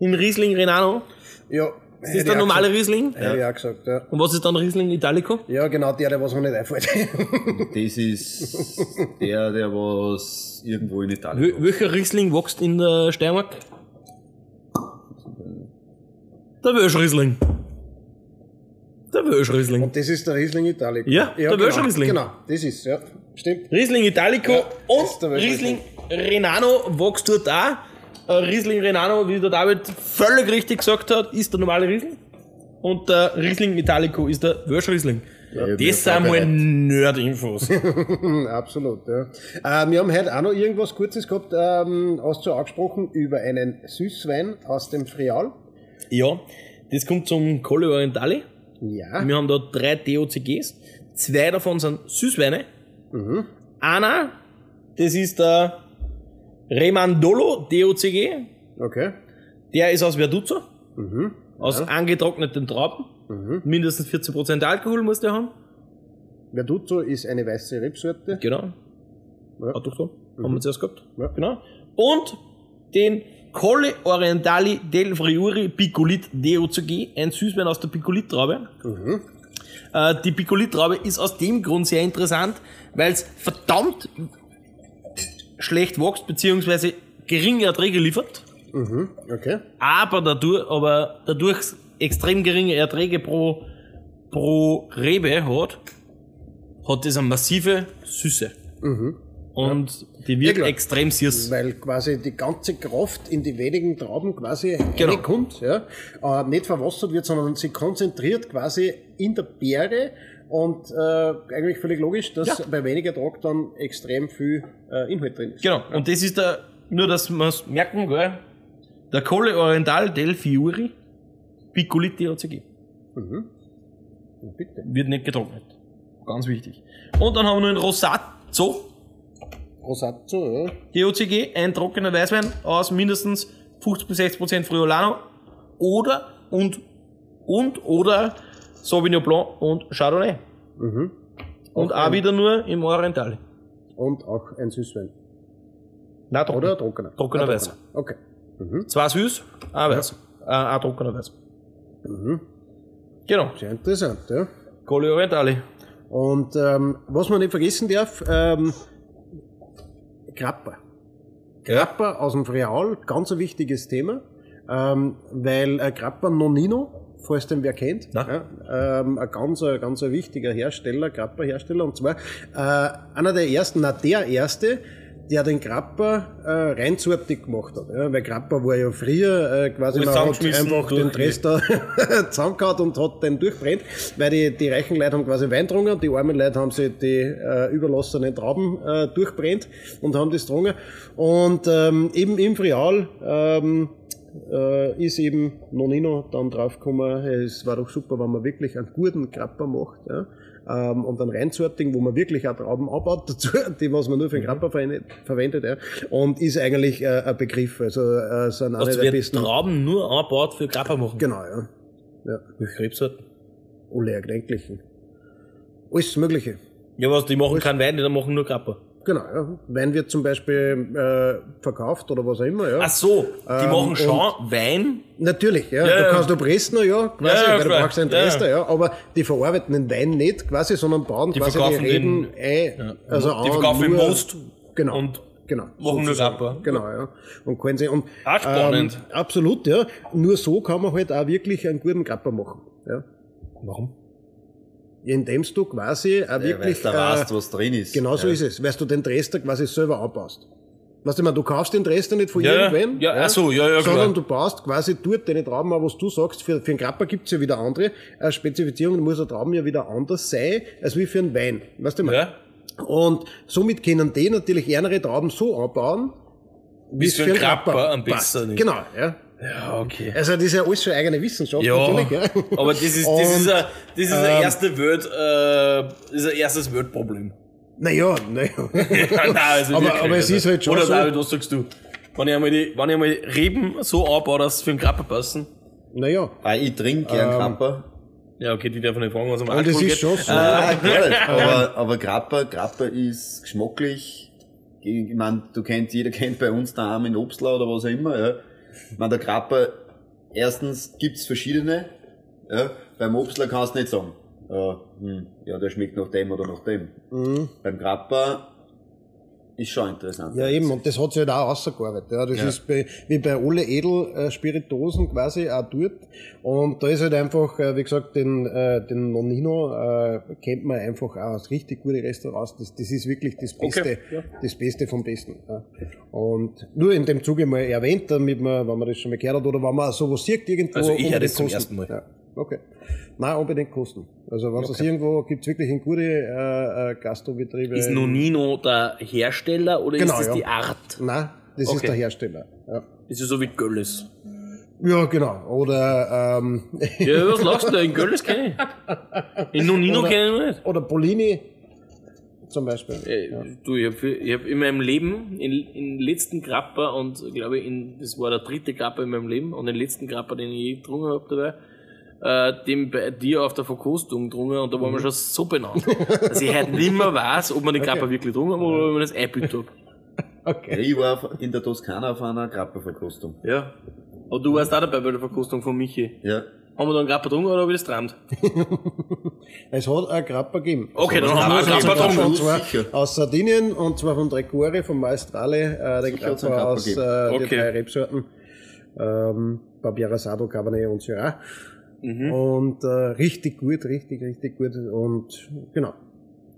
in Riesling Renano, ja. Das ist der normale Riesling. Ich auch gesagt, ja. Und was ist dann Riesling Italico? Ja, genau der, der was mir nicht einfällt. Das ist der, der was irgendwo in Italien Wel welcher Riesling wächst in der Steiermark? Der Wölschriesling. Der Wölschriesling. Und das ist der Riesling Italico. Ja, der genau, Wölschriesling. Genau, das ist, ja. Stimmt. Riesling Italico Ja, und. Riesling Renano wächst dort auch. Äh, Riesling Renano, wie der David völlig richtig gesagt hat, ist der normale Riesling. Und der Riesling Italico ist der Wölschriesling. Ja, das sind mal. Nerd-Infos. Absolut, ja. Äh, wir haben heute auch noch irgendwas Kurzes gehabt, ähm, hast du angesprochen, über einen Süßwein aus dem Frial. ja, das kommt zum Colle Orientale. Ja. Wir haben da drei DOCGs. Zwei davon sind Süßweine. Mhm. Einer, das ist der Remandolo DOCG. Okay. Der ist aus Verduzzo. Mhm. Aus angetrockneten Trauben. Mhm. Mindestens 14% Alkohol muss der haben. Verduzzo ist eine weiße Rebsorte. Genau. Ja. Autochthon. Haben wir zuerst gehabt. Ja. Genau. Und den Colle Orientali del Friuli Piccolit DOCG. Ein Süßwein aus der Piccolit-Traube. Mhm. Äh, die Piccolit-Traube ist aus dem Grund sehr interessant, weil es verdammt schlecht wächst, beziehungsweise geringe Erträge liefert, Mhm. Okay. aber dadurch, aber dadurch extrem geringe Erträge pro, pro Rebe hat, hat das eine massive Süße. Und die wird klar. extrem süß. Weil quasi die ganze Kraft in die wenigen Trauben quasi Genau. reinkommt, ja. Äh, nicht verwassert wird, sondern sie konzentriert quasi in der Beere und äh, eigentlich völlig logisch, dass Ja. bei weniger Ertrag dann extrem viel äh, Inhalt drin ist. Genau. Und das ist der, nur dass wir es merken, gell? Der Colle Oriental del Fiori Piccolit DOCG. Bitte. Wird nicht getrocknet. Ganz wichtig. Und dann haben wir noch den Rosazzo Rosazzo, ja. DOCG, ein trockener Weißwein aus mindestens 50 bis 60 Prozent Friolano oder und und oder Sauvignon Blanc und Chardonnay. Mhm. Und Auch auch wieder nur im Oriental. Und auch ein Süßwein. Nein, trocken. Oder trockener? Trockener Weiß. Okay. Mhm. Zwei süß, ein weiß. Äh, ein trockener Weiß. Mhm. Genau. Sehr interessant, ja. Colle Orientale. Und ähm, was man nicht vergessen darf, ähm, Grappa. Grappa aus dem Frial, ganz ein wichtiges Thema, ähm, weil äh, Grappa Nonino, falls den wer kennt, ja, ähm, ein ganz, ganz ein wichtiger Hersteller, Grappa-Hersteller, und zwar äh, einer der ersten, na der erste, der den Grappa äh, reinsortig gemacht hat. Ja, weil Grappa war ja früher äh, quasi, man hat einfach den da zusammengehauen und hat den durchbrennt, weil die, die reichen Leute haben quasi Wein getrunken, die armen Leute haben sich die äh, überlassenen Trauben äh, durchbrennt und haben das getrunken. Und ähm, eben im Frial ähm, äh, ist eben Nonino dann draufgekommen, es war doch super, wenn man wirklich einen guten Grappa macht. Ja? Ähm, und dann reinsorting, wo man wirklich auch Trauben abbaut dazu, die was man nur für den Grappa verwendet, verwendet ja. und ist eigentlich äh, ein Begriff, also äh, sind Das der besten. Trauben nur angebaut für Grappa machen. Genau, ja. ja. Welche Rebsorten? Alle erdenklichen. Alles Mögliche. Ja, was, die machen keinen Wein, die machen nur Grappa. Genau, ja. Wein wird zum Beispiel äh, verkauft oder was auch immer, ja. Ach so, die Ähm, machen schon Wein. Natürlich, ja. Ja, du ja. kannst du pressen, ja, quasi, Ja, ja, weil du brauchst einen Ja, ja. Aber die verarbeiten den Wein nicht quasi, sondern bauen Die quasi verkaufen die Reben den- ein. Also Die verkaufen nur- Most Genau. und genau. machen nur. Grappa. Genau, ja. Und können sie, und, Auch spannend. Ähm, absolut, ja. Nur so kann man halt auch wirklich einen guten Grappa machen, ja. Warum? Indem du quasi auch Ja, weil wirklich, du äh, weißt, was drin ist. Genau so ja. ist es, weil du den Dresder quasi selber anbaust. Weißt du, ich meine, du kaufst den Rest ja nicht von Ja, ja. irgendwen. Ja, ach so, ja, ja, klar. Sondern du baust quasi dort deine Trauben, auch was du sagst, für, für einen Grappa gibt's ja wieder andere äh, Spezifizierungen, muss ein Trauben ja wieder anders sein, als wie für einen Wein. Weißt du, ich meine? Ja. Und somit können die natürlich ärmere Trauben so anbauen, wie Wie's für einen Grappa am besten ist. Genau, ja. Ja, okay. Also das ist ja alles schon eigene Wissenschaft Ja, natürlich. Ja. aber das ist, das ist ein, das ist ein ähm, erste Welt, äh, das ist ein erstes Weltproblem. Naja, naja. Nein, also Aber- aber es also. ist halt schon Oder so- David, was sagst du? Wenn ich einmal, die, wenn ich einmal Reben so anbaue, dass sie für einen Grappa passen. naja. Weil ich trinke gern Ähm, Grappa. Ja, okay, die darf ich nicht fragen, was am Alkohol ist geht. schon so. Ah, gar nicht. Aber, aber Grappa, Grappa ist geschmacklich. Ich meine, du kennst, jeder kennt bei uns daheim in Obstler oder was auch immer, ja. Meine, der Grappa, erstens gibt's verschiedene, ja. Beim Obstler kannst du nicht sagen, äh, hm, ja, der schmeckt nach dem oder nach dem. Mhm. Beim Grappa ist schon interessant. Ja, eben, und das hat sich halt auch ausgearbeitet. Ja, das Ja. ist bei, wie bei alle Edelspiritosen quasi auch dort. Und da ist halt einfach, äh, wie gesagt, den, äh, den Nonino äh, kennt man einfach auch aus richtig gute Restaurants. Das, das ist wirklich das Beste, Okay, ja. das Beste vom Besten. Und nur in dem Zuge mal erwähnt, damit man, wenn man das schon mal gehört hat oder wenn man sowas sieht irgendwo. Also ich höre das zum ersten Mal. Ja. Okay. Nein, unbedingt kosten. Also wenn es irgendwo gibt's wirklich in gute äh, äh, Gastrobetriebe. Ist Nonino der Hersteller oder Genau, ist das ja. die Art? Nein, das ist Okay. der Hersteller. Ja. Ist so wie Gölles. Ja, genau. Oder, ähm, Ja, was lachst du da? In Gölles kenne ich. In Nonino kenne ich nicht. oder Polini zum Beispiel. Äh, Du, ich habe hab in meinem Leben, in, in letzten Grappa und glaube ich, in, das war der dritte Grappa in meinem Leben und den letzten Grappa, den ich je getrunken habe dabei, äh, den bei dir auf der Verkostung getrunken und da war man schon so benannt, dass ich heute nicht mehr weiß, ob man den Grappa wirklich getrunken hat oder ob man das eingebüht habe. Okay. Ich war in der Toskana auf einer Grappa-Verkostung. Ja. Aber du warst auch dabei bei der Verkostung von Michi. Ja. Haben wir da einen Grappa getrunken oder habe ich das geträumt? Es hat ein Grappa gegeben. Okay, dann Also, haben wir einen Grappa getrunken. Und zwar Sicher. aus Sardinien und zwar von Trecore, vom Maestrale, äh, den einen Grappa Grappa aus äh, die Okay. drei Rebsorten. Ähm, Barbiera Sado, Cabernet und Syrah. Mhm. Und äh, richtig gut, richtig, richtig gut. Und genau.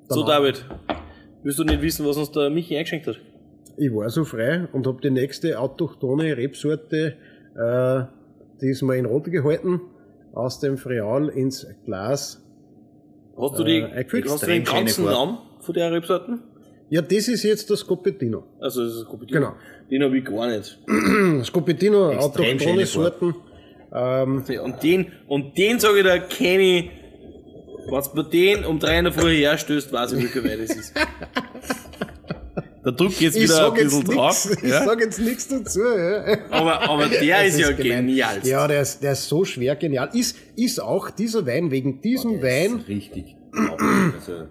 So, David. Willst du nicht wissen, was uns der Michi eingeschenkt hat? Ich war so frei und habe die nächste autochtone Rebsorte äh, diesmal in Rot gehalten, aus dem Freal ins Glas. Hast du, die, Äh, hast du den ganzen Namen von der Rebsorten? Ja, das ist jetzt das Scopettino. Also, das ist Kopitino. Genau. Den habe ich gar nicht. Scopettino, autochtone Sorten. Ähm, Und den, und den sage ich da, kenn ich, wenn du mir den um drei in der Früh herstößt, weiß ich, wie weit es ist. Da drückt jetzt ich wieder ein bisschen jetzt drauf. ich Ja? sag jetzt nichts dazu. Ja. Aber, aber der Das ist ja gemein. genial. Ja, der ist, der ist so schwer genial. Ist, ist auch dieser Wein, wegen diesem Wein, Richtig. Also,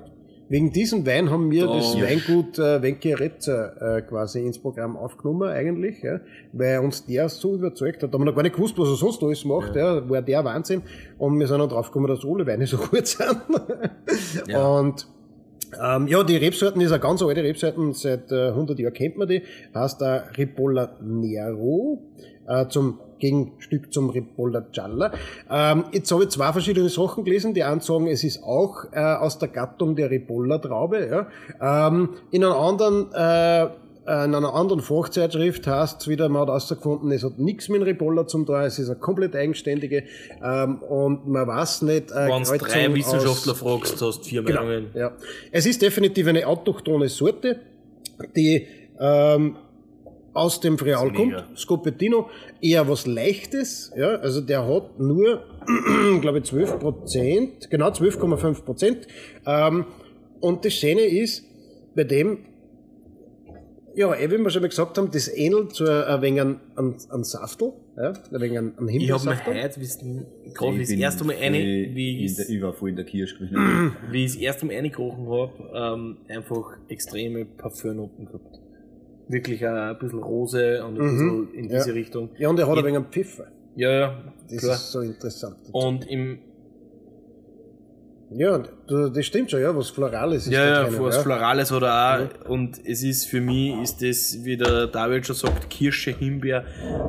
wegen diesem Wein haben wir Da- das Weingut äh, Wenke Retzer äh, quasi ins Programm aufgenommen eigentlich, ja, weil uns der so überzeugt hat. Da haben wir noch gar nicht gewusst, was er sonst alles macht, ja. war der Wahnsinn. Und wir sind dann draufgekommen, dass alle Weine so gut sind. Und ähm, ja, die Rebsorten ist eine ganz alte Rebsorten, seit äh, 100 Jahren kennt man die, heißt äh, Ripolla Nero, äh, zum Gegenstück zum Ripolla Gialla. Ähm, jetzt habe ich zwei verschiedene Sachen gelesen, die einen sagen, es ist auch äh, aus der Gattung der Ripolla Traube, ja. ähm, in einer anderen äh, in einer anderen Fachzeitschrift heißt es wieder, man hat herausgefunden, es hat nichts mit dem Ripolla zum tun, es ist eine komplett eigenständige ähm, und man weiß nicht, äh, Wenn du drei aus- Wissenschaftler fragst, hast du vier Genau, Meinungen. ja. Es ist definitiv eine autochthone Sorte, die ähm, aus dem mega. kommt. Scopettino, eher was Leichtes, ja, also der hat nur, glaube ich, 12 Prozent, genau 12,5 Prozent. Ähm, und das Schöne ist, bei dem, ja, eh, wie wir schon mal gesagt haben, das ähnelt so ein wenig an, an, an Saftel, ja, ein wenig an, an Ich habe mir heute wissen, gerade ich das erste Mal eine, wie in ich der, ich war voll in der gewesen. wie ich das erste Mal reingerochen habe, ähm, einfach extreme Parfümnoten gehabt. Wirklich auch ein bisschen Rose und ein bisschen in diese ja. Richtung. Ja, und er hat Ja. ein wenig einen Pfeffer. Ja, ja, Das klar. ist so interessant. Und im, Ja, das stimmt schon, ja, was Florales ist. ja, ja, was Florales oder auch, und es ist für mich, ist das, wie der David schon sagt, Kirsche, Himbeer,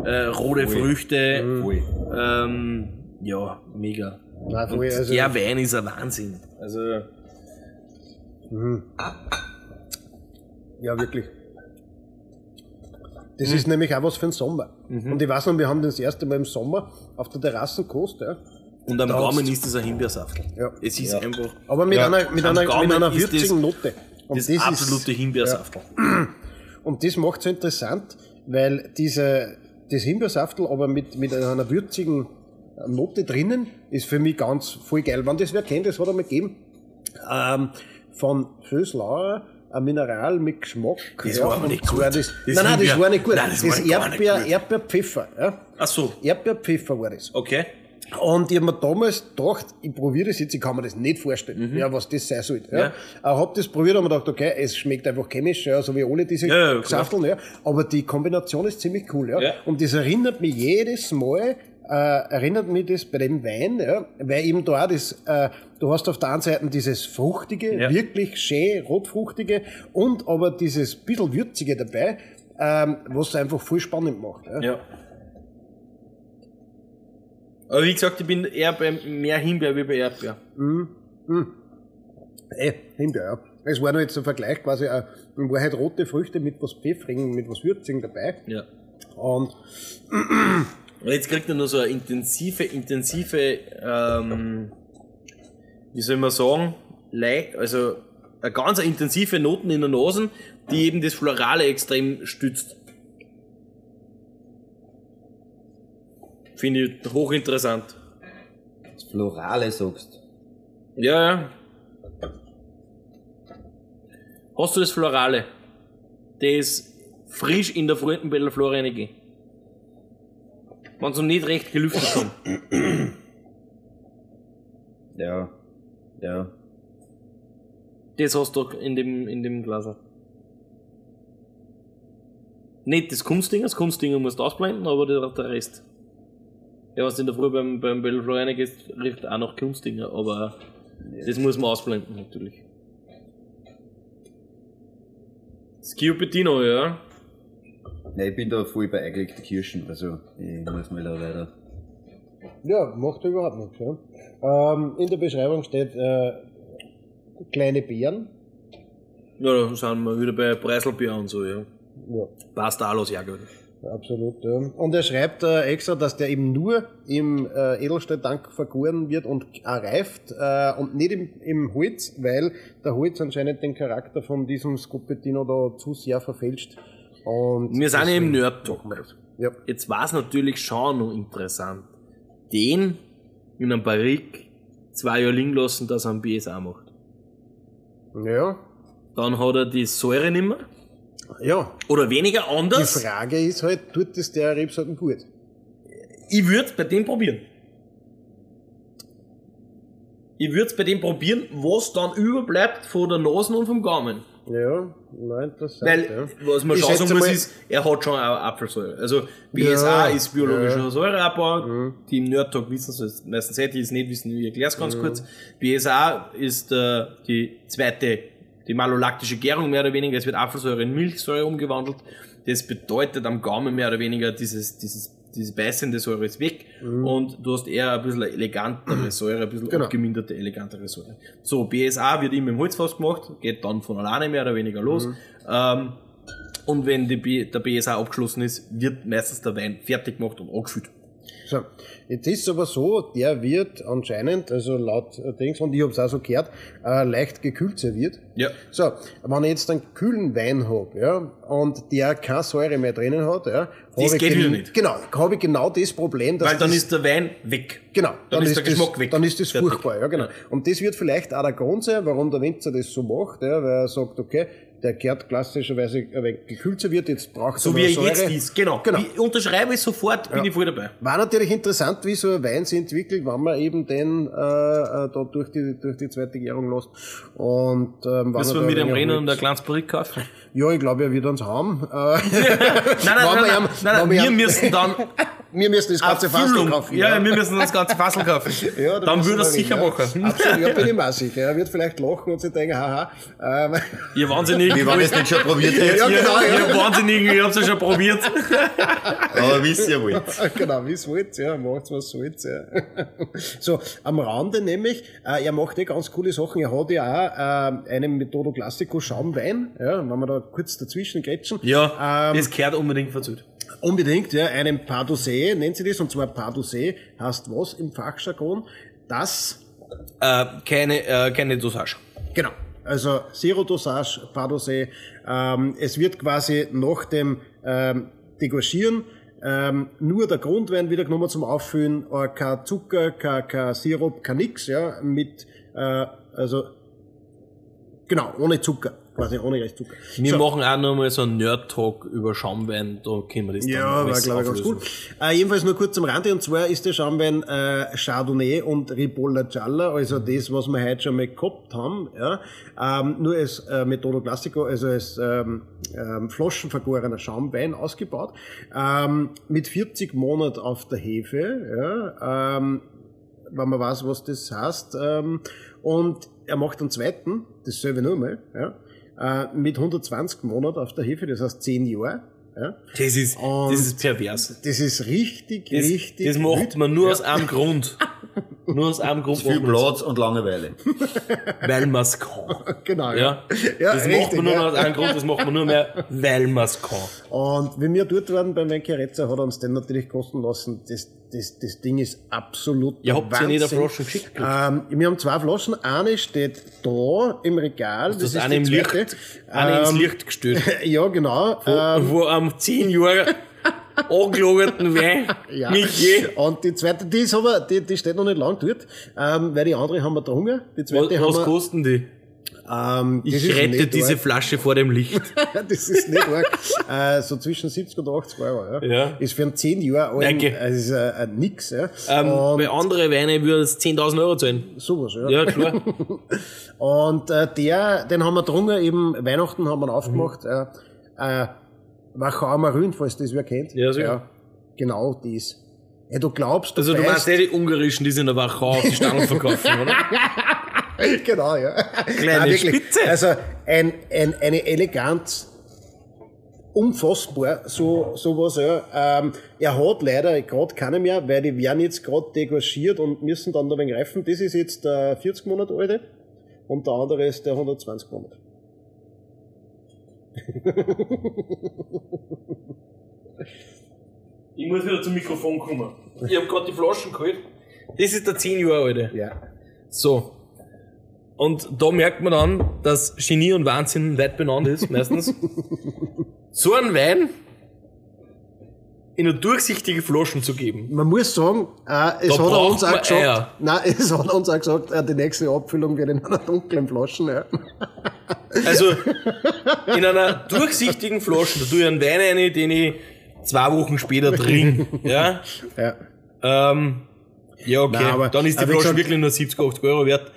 äh, rote Voll. Früchte, Voll. ähm, ja, mega. Nein, Und also- der Wein ist ein Wahnsinn. Also, Mhm. Ja, wirklich. Das ist nämlich auch was für den Sommer. Und ich weiß noch, wir haben das erste Mal im Sommer auf der Terrasse gekostet. Ja. Und am Gaumen ist das ein Himbeersaftel. Ja. Es ist einfach Aber mit Ja. einer, mit Am einer, Gaumen mit einer ist würzigen das- Note. Und das, ist- absolute Himbeersaftel. Und das macht so interessant, weil diese, das Himbeersaftel aber mit, mit einer würzigen Note drinnen ist für mich ganz voll geil. Wenn das wer kennt, das hat er mir gegeben. Ähm, von Föslauer, ein Mineral mit Geschmack. Das war aber nicht gut. Das, Das nein, nein, das war nicht gut. Nein, das das Erdbeer, gut. Erdbeerpfeffer. Ja. Ach so, Erdbeerpfeffer war das. okay. Und ich habe mir damals gedacht, ich probiere das jetzt, ich kann mir das nicht vorstellen, ja, was das sein soll. Ja. Mhm. Ja. Ich habe das probiert und mir gedacht, okay, es schmeckt einfach chemisch, ja, so wie alle diese Ja, ja. Safteln, ja. Aber die Kombination ist ziemlich cool, ja. Ja. Und das erinnert mich jedes Mal, äh, erinnert mich das bei dem Wein, ja, weil eben da auch das, äh, du hast auf der einen Seite dieses fruchtige, Ja. wirklich schön rotfruchtige und aber dieses bisschen würzige dabei, ähm, was es einfach voll spannend macht. Ja. Ja. Aber wie gesagt, ich bin eher bei mehr Himbeer wie bei Erdbeer. Eh, Himbeer, ja. Es war nur jetzt ein Vergleich quasi, äh, in Wahrheit rote Früchte mit was Pfeffrigen, mit was Würzigen dabei. Ja. Und Und jetzt kriegt er nur so eine intensive, intensive, ähm, wie soll man sagen, lei- also eine ganz intensive Noten in der Nase, die eben das Florale extrem stützt. Finde ich hochinteressant. Das Florale sagst. Ja, ja. Hast du das Florale? Das frisch in der Fruitenbäller Flora reingehen. Wenn sie noch nicht recht gelüftet haben. Ja. Ja. Das hast du in dem, in dem Glas. Nicht das Kunstding, das Kunstding musst du ausblenden, aber der, der Rest. Ja, was in der Früh beim, beim Bell Florian gehst, riecht auch nach Kunstdinger, aber das muss man ausblenden, natürlich. Schioppettino, ja. Nein, ich bin da voll bei eingelegten Kirschen, also ich muss mal leider. ja, macht überhaupt nichts. Ja. Ähm, in der Beschreibung steht äh, kleine Beeren. Ja, da sind wir wieder bei Preiselbier und so, ja. Ja, Passt auch alles, ja, gut. absolut. Ja. Und er schreibt äh, extra, dass der eben nur im äh, Edelstahltank vergoren wird und reift äh, und nicht im, im Holz, weil der Holz anscheinend den Charakter von diesem Scopettino da zu sehr verfälscht. Und Wir sind ja im deswegen Nerd das. Ja. Jetzt war es natürlich schon noch interessant, den in einem Barrik zwei Jahre liegen lassen, dass er einen BSA macht. Ja. Dann hat er die Säure nimmer Ja, oder weniger Die anders. Frage ist halt, tut das der Rebsorten gut? Ich würde bei dem probieren. Ich würde bei dem probieren, was dann überbleibt von der Nase und vom Gaumen. Ja, nein, interessant. Weil, ja. was man Ich sagen muss, mal- ist, er hat schon auch Apfelsäure. Also, BSA Ja, ist biologischer ja. Mhm. Säureabbau. Die im Nerdtalk wissen es, meistens hätte ich es nicht wissen, ich erkläre es ganz Mhm. kurz. BSA ist äh, die zweite, die malolaktische Gärung mehr oder weniger. Es wird Apfelsäure in Milchsäure umgewandelt. Das bedeutet am Gaumen mehr oder weniger dieses, dieses, diese beißende Säure ist weg und du hast eher ein bisschen elegantere Säure, ein bisschen Mhm. Genau. abgeminderte, elegantere Säure. So, BSA wird immer im Holzfass gemacht, geht dann von alleine mehr oder weniger los. Ähm, und wenn die der BSA abgeschlossen ist, wird meistens der Wein fertig gemacht und angefüllt. So, jetzt ist es aber so, der wird anscheinend, also laut äh, Dings, und ich habe es auch so gehört, äh, leicht gekühlt serviert. Ja. So, wenn ich jetzt einen kühlen Wein hab, ja, und der keine Säure mehr drinnen hat, ja, Das geht wieder nicht. Genau, habe ich genau das Problem, dass Weil dann das, ist der Wein weg. Genau, Dann ist der das, Geschmack weg. Dann ist das furchtbar, ja, genau. Und das wird vielleicht auch der Grund sein, warum der Winzer das so macht, ja, weil er sagt, okay, der gehört klassischerweise ein wenig gekühlt serviert, jetzt braucht So er wie er Säure. jetzt ist. Genau. Genau. Ich unterschreibe es sofort, bin ich voll dabei. War natürlich interessant, wie so ein Wein sich entwickelt, wenn man eben den äh, äh, da durch die, durch die zweite Gärung lässt. Und, ähm, Müssen wir mit dem Rennen und Holz- ein kleines Barrik kaufen? Ja, ich glaube, er wird uns haben. Äh, Nein, nein, nein, wir nein, nein, nein, wir wir ihm- müssen dann wir müssen das ganze Fassel kaufen. Ja, wir müssen das ganze Fassel kaufen. Ja, da Dann würde er wir sicher reden, machen. Ja. Absolut, ja, bin ich mir auch sicher. Er wird vielleicht lachen und sich denken, haha. Ähm, Ihr Wahnsinnigen. Wie war das nicht schon probiert jetzt? Ja, ihr, genau, ja. ihr Wahnsinnigen, ich hab's ja schon probiert. Aber wisst ihr wollt. genau, wie es wollt, ja, macht's was wollt, ja. so, am Rande nämlich, äh, er macht eh ganz coole Sachen. Er hat ja auch äh, einen Methodo Classico Schaumwein, ja, wenn wir da kurz dazwischen grätschen. Ja, ähm, das gehört unbedingt verzählt. Unbedingt, ja, einen Pardosé, nennt sie das, und zwar Pardosé heißt was im Fachjargon? Das, Äh, keine, äh, keine Dosage. genau, also Zero Dosage, Pardosé, ähm, es wird quasi nach dem ähm, Degorgieren ähm, nur der Grundwein wieder genommen zum Auffüllen, äh, kein Zucker, kein, kein Sirup, kein nix, ja, mit, äh, also, genau, ohne Zucker, quasi ohne recht Zucker. Wir So. machen auch noch mal so einen Nerd-Talk über Schaumwein, da können wir das dann Ja, war glaube ich ganz cool. Äh, jedenfalls nur kurz am Rande, und zwar ist der Schaumwein äh, Chardonnay und Ribolla Gialla, also das, was wir heute schon mal gehabt haben, ja, ähm, nur als äh, Methodo Classico, also als ähm, ähm, flaschenvergorener Schaumwein ausgebaut, ähm, mit 40 Monaten auf der Hefe, ja, ähm, wenn man weiß, was das heißt. Ähm, und er macht einen zweiten, dasselbe nochmal, ja, äh, mit 120 Monaten auf der Hefe, das heißt 10 Jahre. Ja. Das ist, Und- das ist pervers. Das ist richtig, Das, richtig. das macht man nur aus einem Grund. Nur aus einem Grund. Viel macht man's. Platz und Langeweile. Weil man's kann. Genau, Ja, ja das richtig, macht man nur ja. noch aus einem Grund, das macht man nur mehr, weil man's kann. Und wenn wir dort waren beim Wenkerezza, hat er uns den natürlich kosten lassen. Das, das, das Ding ist absolut Ihr habt ja nicht eine Flasche geschickt. Ähm, wir haben zwei Flaschen. Eine steht da im Regal. Das, Das ist eine im Licht, eine ins Ähm, Licht gestellt. Ja, genau. Ähm, wo am 10 Jahre angelagerten Wein ja. nicht je. Und die zweite, die ist aber, die, die steht noch nicht lang dort, ähm, weil die andere haben wir getrunken. Die Was, zweite haben was wir, kosten die? ähm, Ich rette diese arg. Flasche vor dem Licht. das ist nicht arg. äh, so zwischen 70 und 80 Euro. Ja. Ja. Ist für einen 10 Jahre alten, Danke. äh, das ist äh, nix. Ja. Ähm, und bei anderen Weinen würde es 10.000 Euro zahlen. sowas, ja. Ja, klar. Und äh, der, den haben wir getrunken, eben Weihnachten haben wir ihn aufgemacht. Mhm. Äh, äh, Wachau Marin, falls das wer kennt. Ja, sicher. genau dies. Ja, du glaubst, Also du weißt- meinst eh die ungarischen, die sie in der Wachau auf die Stangen verkaufen, oder? genau, ja. Kleine Nein, wirklich. Spitze. Also ein, ein, eine Eleganz, unfassbar, so sowas. Ja. Ähm, er hat leider gerade keine mehr, weil die werden jetzt gerade degorgiert und müssen dann da wenig reifen. Das ist jetzt der 40 Monate alte und der andere ist der 120 Monate. Ich muss wieder zum Mikrofon kommen. Ich habe gerade die Flaschen geholt. Das ist der 10 Jahre alte. Ja. So. Und da merkt man dann, dass Genie und Wahnsinn weit benannt ist, meistens. so einen Wein in eine durchsichtige Flaschen zu geben. Man muss sagen, äh, es Da hat er uns auch gesagt, Eier. nein, es hat uns auch gesagt, äh, die nächste Abfüllung wird in einer dunklen Flaschen. Ja. Also, in einer durchsichtigen Flasche, da tue ich einen Wein rein, den ich zwei Wochen später trinke. Ja? Ja. Ähm, ja, okay. Nein, aber- dann ist die Flasche gesagt- wirklich nur 70, 80 Euro wert.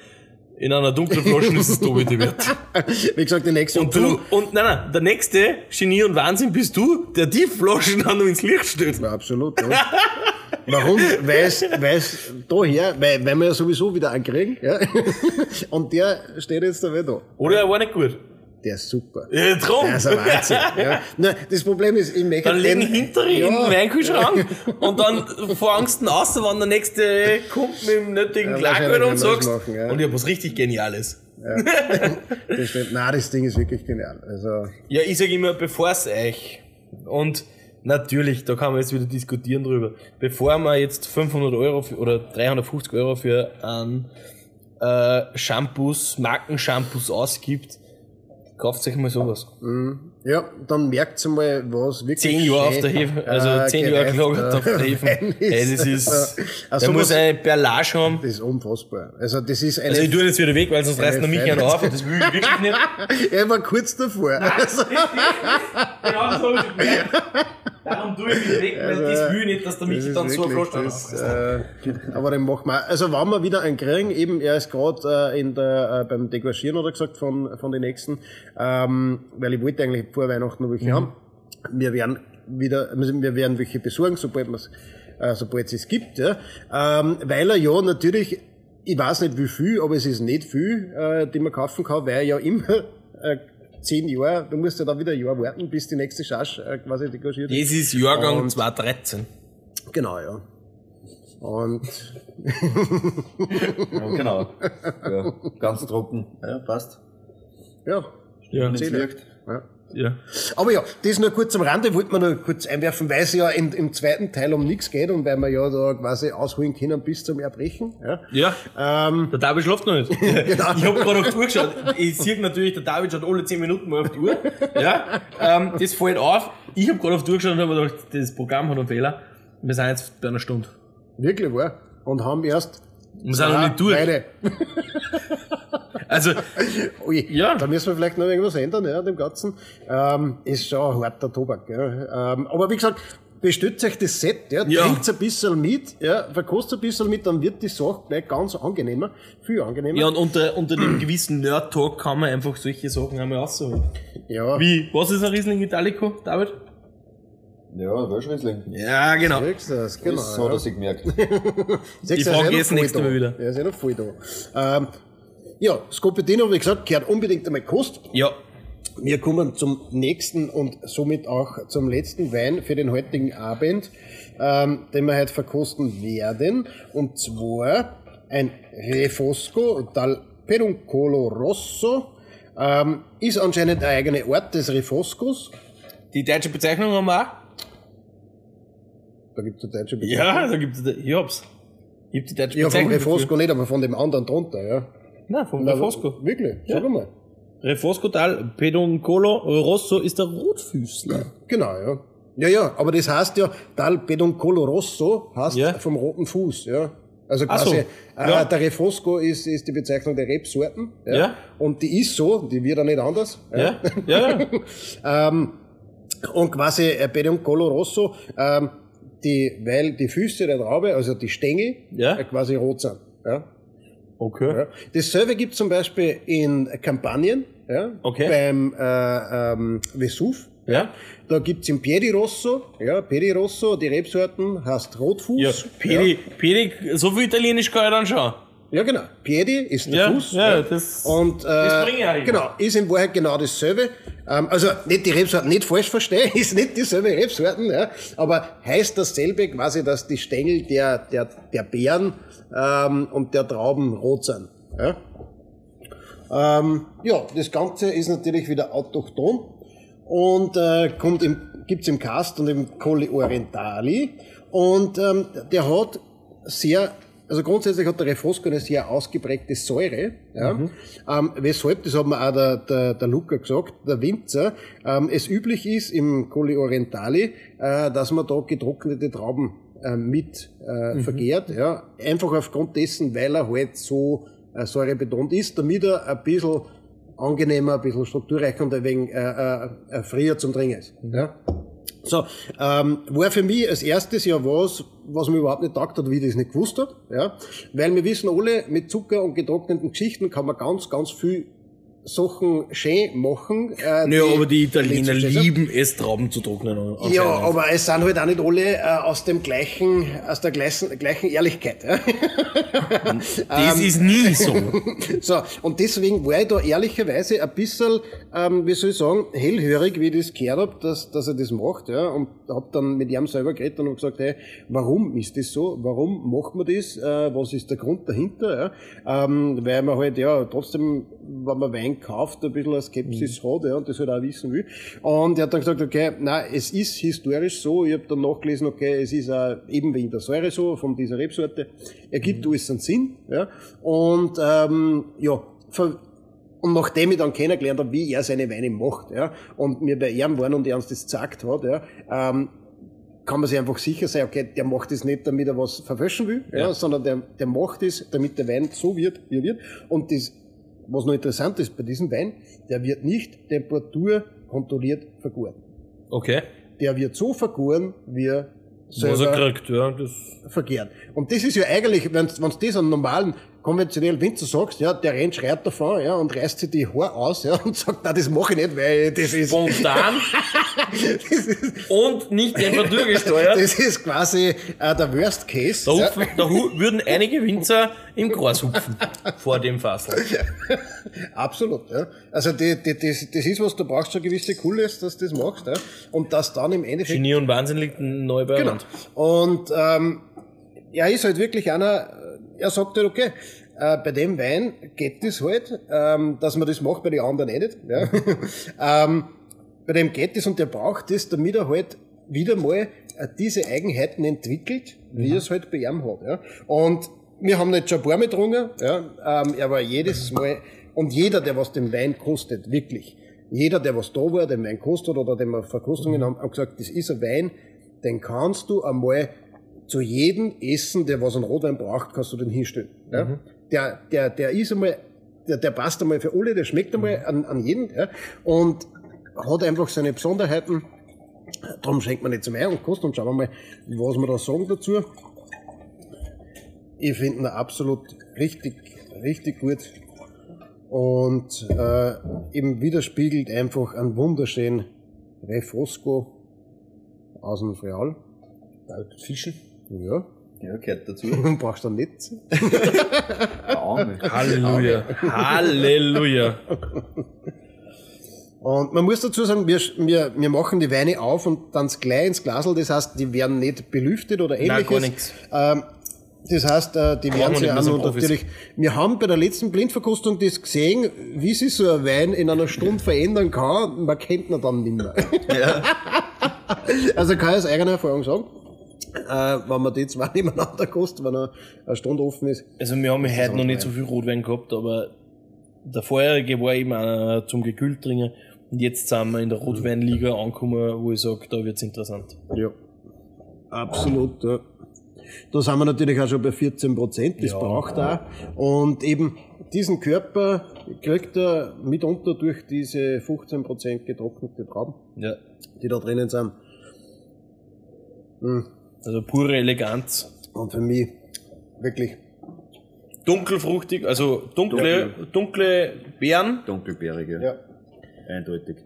In einer dunklen Flasche ist es doppelte wert. Wie gesagt, die nächste Und du, und nein, nein, der nächste Genie und Wahnsinn bist du, der die Flaschen dann noch ins Licht stellt. Ja, absolut. Ja. Warum? Weil es, weil es daher, weil, weil wir ja sowieso wieder einen kriegen, ja. Und der steht jetzt da wieder. Oder er war nicht gut. Der ist super. Ja, drum. Der ist ein Wahnsinn. Ja. Nein, das Problem ist, ich möchte Dann legen den- hinter ihn in den ja, Weinkühlschrank und dann fangst du aus, wenn der nächste kommt mit dem nötigen Ja, wahrscheinlich und sagst, machen, ja. und ich hab was richtig Geniales. das steht, nein, das Ding ist wirklich genial. Also, Ja, ich sag immer, bevor es euch, und natürlich, da kann man jetzt wieder diskutieren drüber, bevor man jetzt 500 Euro für, oder 350 Euro für einen äh, Shampoos, Markenshampoos ausgibt, kauft euch mal sowas. ja, dann merkt ihr mal, was wirklich. Zehn Jahre auf der Hefe, also äh, zehn Jahre gelagert äh, auf der Hefe. Wein Ey, das ist, Ja. Also der muss eine Perlage haben. Das ist unfassbar. Also, das ist eine. Also ich tue jetzt wieder weg, weil sonst reißt er mich einen auf und das will ich wirklich nicht. er war kurz davor. Also, Genau das habe ich gemerkt. Darum tue ich wieder weg, weil das will ich nicht, dass der Michi ist dann so das, hat. äh, Aber den machen wir. Also wenn wir wieder einen kriegen, eben, er ist gerade äh, in der äh, beim Degorgieren oder gesagt von von den nächsten, ähm, weil ich wollte eigentlich vor Weihnachten noch welche haben. Wir werden wieder, also wir werden welche besorgen, sobald wir es äh, sobald es es gibt, ja, ähm, weil er ja natürlich, ich weiß nicht wie viel, aber es ist nicht viel, äh, die man kaufen kann, weil er ja immer äh, zehn Jahre, du musst ja da wieder ein Jahr warten, bis die nächste Charge äh, quasi degagiert Das ist Jahrgang 2013. Genau, ja. Und Ja, genau. Ja, ganz trocken. Ja, passt. ja, Ja. Wirkt. ja. Ja. Aber ja, das nur kurz am Rande, wollte man nur kurz einwerfen, weil es ja in, im zweiten Teil um nichts geht und weil wir ja da quasi ausholen können bis zum Erbrechen. Ja. Ja. Ähm, Der David schläft noch nicht. Genau. Ich hab gerade auf die Uhr geschaut. Ich sehe natürlich, der David schaut alle 10 Minuten mal auf die Uhr. Ja. Ähm, das fällt auf. Ich hab gerade auf die Uhr geschaut und habe mir gedacht, das Programm hat einen Fehler. Wir sind jetzt bei einer Stunde. wirklich wahr. Und haben erst Wir sind noch nicht durch. beide. Also, Ui, Ja. Da müssen wir vielleicht noch irgendwas ändern, ja, dem Ganzen. Ähm, ist schon ein harter Tobak, ja. Ähm, aber wie gesagt, bestellt euch das Set, ja, Ja. trinkt ein bisschen mit, ja, verkostet ein bisschen mit, dann wird die Sache gleich ganz angenehmer, viel angenehmer. ja, und unter, unter dem gewissen Nerd-Talk kann man einfach solche Sachen einmal rausholen. ja. Wie? Was ist ein Riesling Italico, David? Ja, Welschriesling. Ja, genau. Siehst das, genau. Das hat ja. er sich gemerkt. Die er ist Frage ist nächstes. Mal wieder. Er ist ja noch voll da. Ähm, ja, Scopetino, wie gesagt, gehört unbedingt einmal Kost. Ja. Wir kommen zum nächsten und somit auch zum letzten Wein für den heutigen Abend, ähm, den wir heute verkosten werden. Und zwar ein Refosco dal Peduncolo Rosso. Ähm, ist anscheinend eine eigene Art des Refoscos. Die deutsche Bezeichnung haben wir auch. Da gibt es eine deutsche Bezeichnung. Ja, da gibt's, ich hab's. Ich hab die deutsche Ja, vom Bezeichnung. Refosco nicht, aber von dem anderen drunter, ja. Nein, vom Na, Refosco. Wirklich? Sag Ja. mal. Refosco Tal Pedoncolo Rosso ist der Rotfüßler. Genau, ja. Ja, ja, aber das heißt ja, Dal Pedoncolo Rosso heißt Ja. vom roten Fuß, ja. Also so, quasi, ja. äh, der Refosco ist, ist die Bezeichnung der Rebsorten. Ja. Ja. Und die ist so, die wird auch nicht anders. Ja? Ja, ja. Ähm, und quasi äh, Pedoncolo Rosso, ähm, die, weil die Füße der Traube, also die Stängel, Ja. äh, quasi rot sind. Ja. Okay. Ja. Dasselbe gibt's zum Beispiel in Kampagnen, ja, Okay. beim äh, ähm, Vesuv. Ja. Da gibt's im Piedi Rosso, ja, Piedi Rosso, die Rebsorten heißt Rotfuß. Ja, Pedi, Pedi, so viel Italienisch kann ich dann schon. Ja, genau. Piedi ist der Ja, Fuß. ja, das- Und, äh, das bringe ich auch. Genau, ist in Wahrheit genau dasselbe. Ähm, also nicht die Rebsorten, nicht falsch verstehen, ist nicht dieselbe Rebsorten, ja, aber heißt dasselbe quasi, dass die Stängel der, der, der Beeren ähm, und der Trauben rot sind. Ja. Ähm, ja, das Ganze ist natürlich wieder autochthon und äh, kommt im, gibt's im Cast und im Colli Orientali und ähm, der hat sehr, also grundsätzlich hat der Refosco eine sehr ausgeprägte Säure, ja, ähm, weshalb, das hat mir auch der, der, der Luca gesagt, der Winzer, ähm, es üblich ist im Colli Orientali, äh, dass man da getrocknete Trauben äh, mit äh, vergehrt, ja, einfach aufgrund dessen, weil er halt so äh, säurebetont ist, damit er ein bisschen angenehmer, ein bisschen strukturreicher und ein wenig äh, äh, äh, freier zum Trinken ist. Ja? So, ähm, war für mich als erstes ja was, was mir überhaupt nicht taugt hat, wie ich das nicht gewusst hat, ja, weil wir wissen alle, mit Zucker und getrockneten Geschichten kann man ganz, ganz viel Sachen schön machen. Äh, Naja, aber die Italiener lieben es, Trauben zu trocknen. ja, aber es sind halt auch nicht alle äh, aus dem gleichen, aus der gleichen, gleichen Ehrlichkeit. Das ist nie so. So, und deswegen war ich da ehrlicherweise ein bisschen, ähm, wie soll ich sagen, hellhörig, wie ich das gehört hab, dass, dass er das macht, ja, und hab dann mit ihm selber geredet und gesagt, hey, warum ist das so? Warum macht man das? Äh, was ist der Grund dahinter? Ja? Ähm, weil man halt, ja, trotzdem, wenn man Wein kauft, ein bisschen eine Skepsis hat, ja, und das halt auch wissen will. Und er hat dann gesagt, okay, na, es ist historisch so, ich habe dann nachgelesen, okay, es ist auch eben wegen der Säure so, von dieser Rebsorte, ergibt alles einen Sinn, ja, und, ähm, ja, und nachdem ich dann kennengelernt habe, wie er seine Weine macht, ja, und mir bei ihm waren und er uns das gesagt hat, ja, ähm, kann man sich einfach sicher sein, okay, der macht das nicht, damit er was verfälschen will, ja, Ja. sondern der, der macht es, damit der Wein so wird, wie er wird. Und das, was noch interessant ist bei diesem Wein, der wird nicht Temperatur kontrolliert vergoren. Okay. Der wird so vergoren, wie Was er selber kriegt, ja. Das, vergärt. Und das ist ja eigentlich, wenn du das an normalen konventionell, wenn du sagst, ja, der rennt schreit davon, ja, und reißt sich die Haare aus, ja, und sagt, nein, das mache ich nicht, weil das ist, Spontan und nicht einfach durchgesteuert. das ist quasi äh, der Worst Case. Da, ja. hupfen, da hu- würden einige Winzer im Gras hupfen vor dem Fassel. Absolut, ja. Also die, die, das, das ist was, du brauchst schon gewisse Coolness, dass du das machst, ja. Und das dann im Endeffekt Genie und Wahnsinn liegt neu bei Genau. Und ähm, er ist halt wirklich einer, er sagt halt, okay, äh, bei dem Wein geht das halt, ähm, dass man das macht, bei den anderen eh nicht. Ja. ähm, bei dem geht das und der braucht das, damit er halt wieder mal äh, diese Eigenheiten entwickelt, wie er es halt bei ihm hat. Ja. Und wir haben jetzt schon ein paar Mal getrunken, ja. ähm, er war jedes Mal, und jeder, der was den Wein kostet, wirklich, jeder, der was da war, den Wein kostet oder den wir Verkostungen haben, haben gesagt, das ist ein Wein, den kannst du einmal zu jedem Essen, der was einen Rotwein braucht, kannst du den hinstellen. Ja? Der, der, der ist einmal, der, der passt einmal für alle, der schmeckt einmal an, an jeden, ja? und hat einfach seine Besonderheiten. Darum schenkt man nicht zum Ei und kostet und schauen wir mal, was wir da sagen dazu. Ich finde ihn absolut richtig, richtig gut. Und äh, eben widerspiegelt einfach einen wunderschönen Refosco aus dem Freal. Fischen. Ja, Ja, gehört dazu. brauchst du nicht. Arme. Halleluja. Halleluja. Und man muss dazu sagen, wir, wir, wir machen die Weine auf und dann gleich ins Glasl, das heißt, die werden nicht belüftet oder ähnliches. gar nichts. Ähm, das heißt, äh, die werden sie nicht auch noch natürlich. Wir haben bei der letzten Blindverkostung das gesehen, wie sich so ein Wein in einer Stunde verändern kann. Man kennt ihn dann nicht mehr. Also kann ich aus eigener Erfahrung sagen, äh, wenn man die zwei nebeneinander kostet, wenn er eine Stunde offen ist. Also wir haben heute noch nicht so viel Rotwein gehabt, aber der vorherige war eben einer zum gekühlt trinken. Und jetzt sind wir in der Rotweinliga angekommen, wo ich sage, da wird's interessant. Ja. Absolut, ja. Da sind wir natürlich auch schon bei 14 Prozent, das Ja. braucht er auch. Und eben diesen Körper kriegt er mitunter durch diese 15 Prozent getrocknete Trauben, Ja. die da drinnen sind. Hm. Also pure Eleganz. Und für mich wirklich Dunkelfruchtig, also dunkle, dunkle Beeren, Dunkelbeerige. Ja. Eindeutig.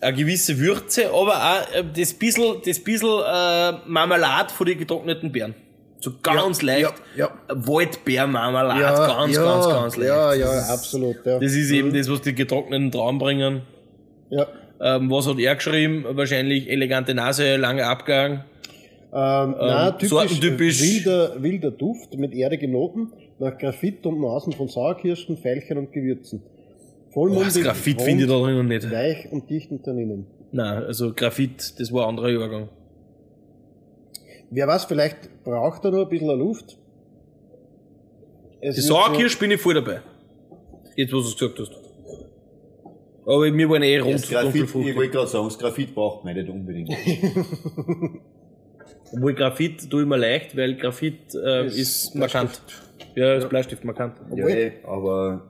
eine gewisse Würze, aber auch äh, das bissel, das bissel äh, Marmelade von den getrockneten Beeren. So ganz leicht. ja, Waldbeermarmelade, ja, ganz, ja, ganz, ganz leicht. Ja, ja, absolut. Ja. Das ist eben das, was die getrockneten Trauben bringen. ja. Ähm, was hat er geschrieben? Wahrscheinlich elegante Nase, langer Abgang. Ähm, nein, typisch, sortentypisch. Wilder, wilder Duft mit erdigen Noten, nach Graphit und Nasen von Sauerkirschen, Veilchen und Gewürzen. Vollmundig, das Graphit finde ich da drinnen nicht. Weich und dicht in Tanninen. Nein, also Graphit, das war ein anderer Übergang. Wer weiß, vielleicht braucht er nur ein bisschen Luft. Es Die Sauerkirsch bin ich voll dabei. Jetzt, wo du es gesagt hast. Aber wir waren eh rund Das Graphit, ich wollte gerade sagen, das Graphit braucht man nicht unbedingt. Obwohl Graphit tue ich mir leicht, weil Graphit äh, Ist ist, markant. Ja, ist Bleistift markant. ja, eh, aber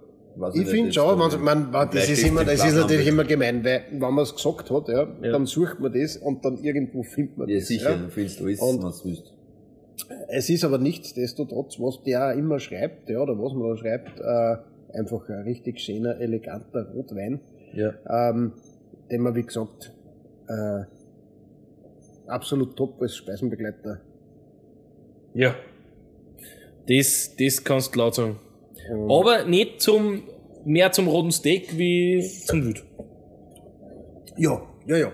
Ich nicht, finde das schon, man, man, man, das ist immer, im das ist natürlich immer gemein, weil, wenn man es gesagt hat, ja, Ja. dann sucht man das und dann irgendwo findet man Ja, das. sicher, Ja. du findest alles, Und- was du willst. Es ist aber nichtsdestotrotz, was der immer schreibt, ja, oder was man da schreibt, äh, einfach ein richtig schöner, eleganter Rotwein, Ja. ähm, den man, wie gesagt, äh, absolut top als Speisenbegleiter. Ja. Das, das kannst du laut sagen. Und Aber nicht zum, mehr zum roten Steak wie zum Wild. ja, ja, ja.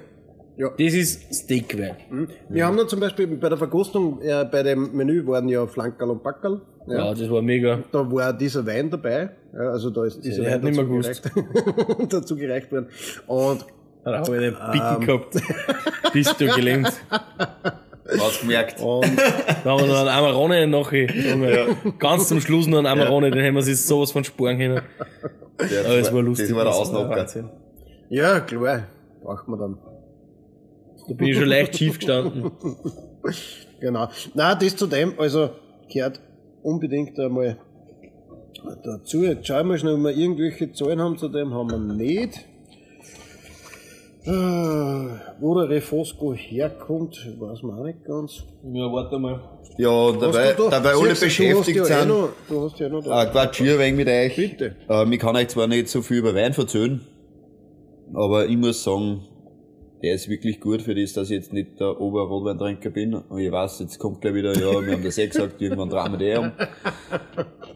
ja. Das ist Steakwein. Mhm. Wir haben dann zum Beispiel bei der Verkostung, äh, bei dem Menü waren ja Flankerl und Backerl. Ja. das war mega. Da war dieser Wein dabei, ja, also da ist dieser Wein hat nicht mehr dazu gereicht, dazu gereicht worden. Und Da habe ich einen Ähm. Picken gehabt. Bist du gelähmt. Hast gemerkt. Und Da haben wir noch einen Amarone nachher. Ganz zum Schluss noch einen Amarone, den haben wir sich sowas von sparen können. Der- Aber es war lustig. Das war der. Wahnsinn. ja, klar, braucht man dann. Da bin ich schon leicht schief gestanden. Genau. Na, das zu dem, also gehört unbedingt einmal dazu. Jetzt schauen wir schnell, ob wir irgendwelche Zahlen haben zu dem, haben wir nicht. Äh, wo der Refosco herkommt, weiß man auch nicht ganz. Ja, warte mal. Ja, dabei, da? dabei alle beschäftigt ja eh sind. noch- Du hast ja noch da. Äh, Quatsch hier wegen mit euch. Bitte. Ähm, ich kann euch zwar nicht so viel über Wein erzählen, aber ich muss sagen, der ist wirklich gut für das, dass ich jetzt nicht der Oberrotweintrinker bin. Und ich weiß, jetzt kommt gleich wieder, ja, wir haben das eh gesagt, irgendwann drehen wir die um.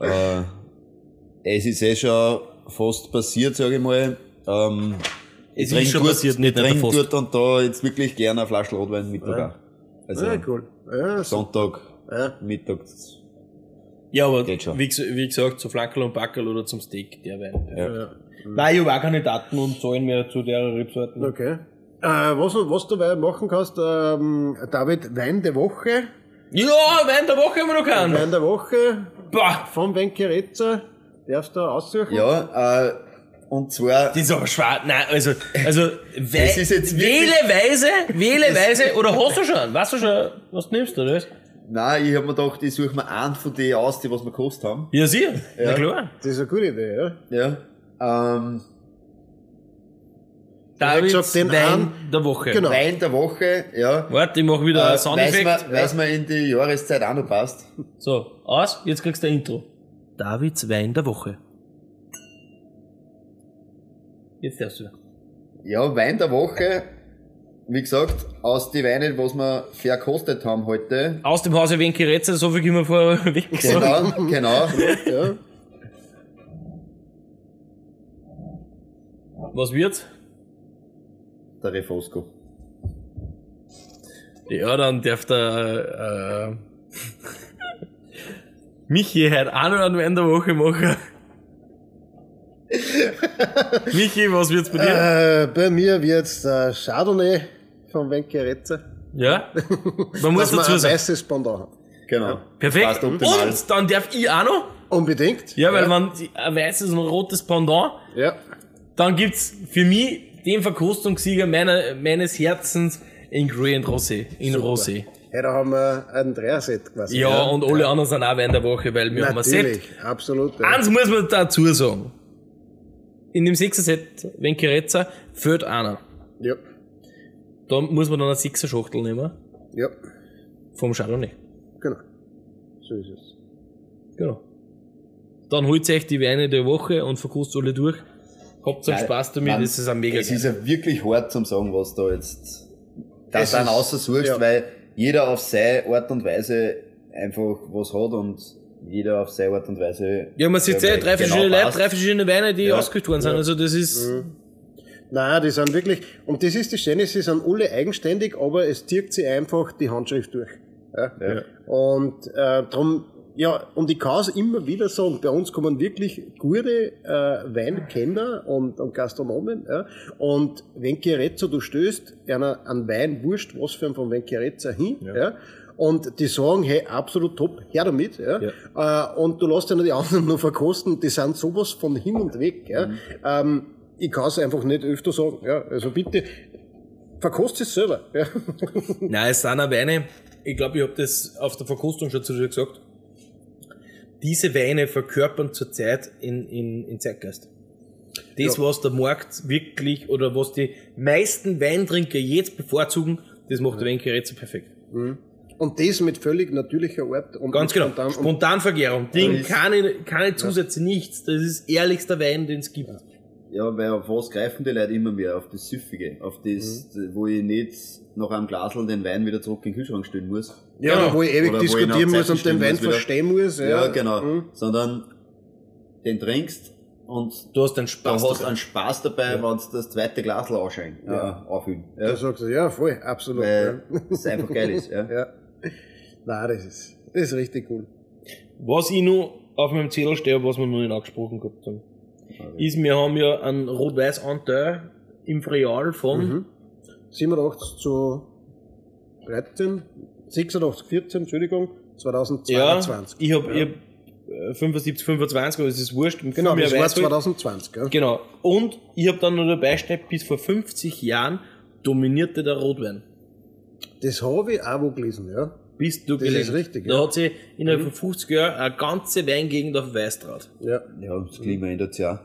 Äh, es ist eh schon fast passiert, sage ich mal. Ähm, Es ist schon gut- passiert, nicht fast. dort und da jetzt wirklich gerne eine Flasche Rotwein mit dabei. Also, Ja, cool. Ja, so. Sonntag, Ja. Mittag, Ja, aber Geht schon. wie, wie gesagt, zu Flackerl und Backerl oder zum Steak, der Wein. ja. Ja. Nein, ich habe auch keine Daten und Zahlen mehr zu der Rebsorten. Okay. Äh, was, was du machen kannst, ähm, David, Wein der Woche. Ja, Wein der Woche haben wir noch keinen. Wein der Woche Boah, von Wenkeretzer. Darfst du aussuchen? Ja, äh, und zwar, das ist aber schwer. Nein, also, also, Das ist jetzt wirklich- wähle weise, wähle weise, oder hast du schon? Weißt du schon, was du nimmst, oder? nein, ich hab mir gedacht, ich suche mir einen von denen aus, die was wir gekostet haben. Ja, sicher. Na Ja. klar. Das ist eine gute Idee, ja. Ja. Ähm, Davids gesagt, den Wein einen- der Woche. Genau. Wein der Woche, ja. Warte, ich mach wieder Äh, einen weiß Soundeffekt. man, weiß man in die Jahreszeit auch noch passt. So, aus, jetzt kriegst du ein Intro. Davids Wein der Woche. Jetzt darfst du. Ja, Wein der Woche, wie gesagt, aus die Weine, was wir verkostet haben heute. Aus dem Hause Wenkeretze, so viel können wir vorweg sagen. Genau, genau. ja. Was wird's? Der Refosco. Ja, dann darf der, äh, Michi heute auch noch einen Wein der Woche machen. Michi, was wird's bei dir? Äh, bei mir wird's der Chardonnay von Wenkeretzer. Ja? Man muss Dass man dazu ein sagen. weißes Pendant hat. Genau. Perfekt. Passt optimal. Und dann darf ich auch noch. Unbedingt. Ja, weil man ein weißes und ein rotes Pendant, Ja. dann gibt's für mich den Verkostungssieger meiner, meines Herzens in Grey und Rosé. In Rosé. Ja, da haben wir ein Dreierset quasi. Ja, und alle anderen sind auch Wein der Woche, weil wir haben ein Set. Natürlich, absolut. Ja. Eins muss man dazu sagen. In dem 6er Set, wenn Kerezza, fehlt einer. ja. Da muss man dann eine 6er Schachtel nehmen. Ja, Vom Chardonnay. genau. So ist es. Genau. Dann holt euch die Weine der Woche und verkostet alle durch. Habt Geil. Spaß damit, das ist ein mega Es ist ja wirklich hart zum sagen, was da jetzt, das Es dann ist- aussuchst, ja. weil jeder auf seine Art und Weise einfach was hat und jeder auf seine Art und Weise. Ja, man sieht ja, weil drei genau verschiedene Leute, passt. drei verschiedene Weine, die Ja. ausgesucht worden sind. Also das ist, Nein, die sind wirklich, und das ist die Schöne, sie sind alle eigenständig, aber es zieht sie einfach die Handschrift durch. Ja. Ja. Und äh, darum, ja, und ich kann es immer wieder sagen, bei uns kommen wirklich gute äh, Weinkenner und, und Gastronomen. Ja. Und wenn Chiarezza, du stößt einer an Wein, wurscht, was für ein von Chiarezza hin. Ja. Und die sagen, hey, absolut top, her damit. Ja. Äh, und du lässt ja noch die anderen nur verkosten, die sind sowas von hin und weg. Ja. Ähm, ich kann es einfach nicht öfter sagen. Ja. Also bitte, verkost es selber. Ja. nein, es sind auch Weine, ich glaube, ich habe das auf der Verkostung schon zu dir gesagt. Diese Weine verkörpern zurzeit in, in, in Zeitgeist. Das, Ja. was der Markt wirklich, oder was die meisten Weintrinker jetzt bevorzugen, das macht der Weinkerezza perfekt. Und das mit völlig natürlicher Art. Und Ganz genau. spontan- Spontanvergärung. Ding, keine, keine Zusätze, nichts. Das ist ehrlichster Wein, den es gibt. Ja, weil auf was greifen die Leute immer mehr? Auf das Süffige. Auf das, Mhm. wo ich nicht nach einem Glasl den Wein wieder zurück in den Kühlschrank stellen muss. Ja, Genau. wo ich ewig Oder ich diskutieren nach muss und den Wein verstehen muss. Ja, Ja, genau. Mhm. Sondern den trinkst und Du hast einen da Spaß. hast dabei. einen Spaß dabei, wenn du das zweite Glasl anschein, Ja. äh, auffüllen. Da Ja. sagst du, ja, voll, absolut. Weil ja. es einfach geil ist. Ja. ja. Nein, das ist, das ist richtig cool. Was ich noch auf meinem Zettel stehe, was wir noch nicht angesprochen gehabt haben, ist, wir haben ja einen Rot-Weiß-Anteil im Real von, Mhm. 87 zu 13, 86, 14, Entschuldigung, ja, 2022. ich habe ich hab, äh, 75, 25, aber es ist wurscht. Genau, das war weiß ich. 2020, gell? Genau. Und ich habe dann noch dabei steht, bis vor 50 Jahren dominierte der Rotwein. Das habe ich auch wo gelesen, ja. Bist du Das ist richtig, Da ja. hat sich innerhalb von 50 Jahren eine ganze Weingegend auf Weiß draht. Ja. ja, das Klima ändert sich auch.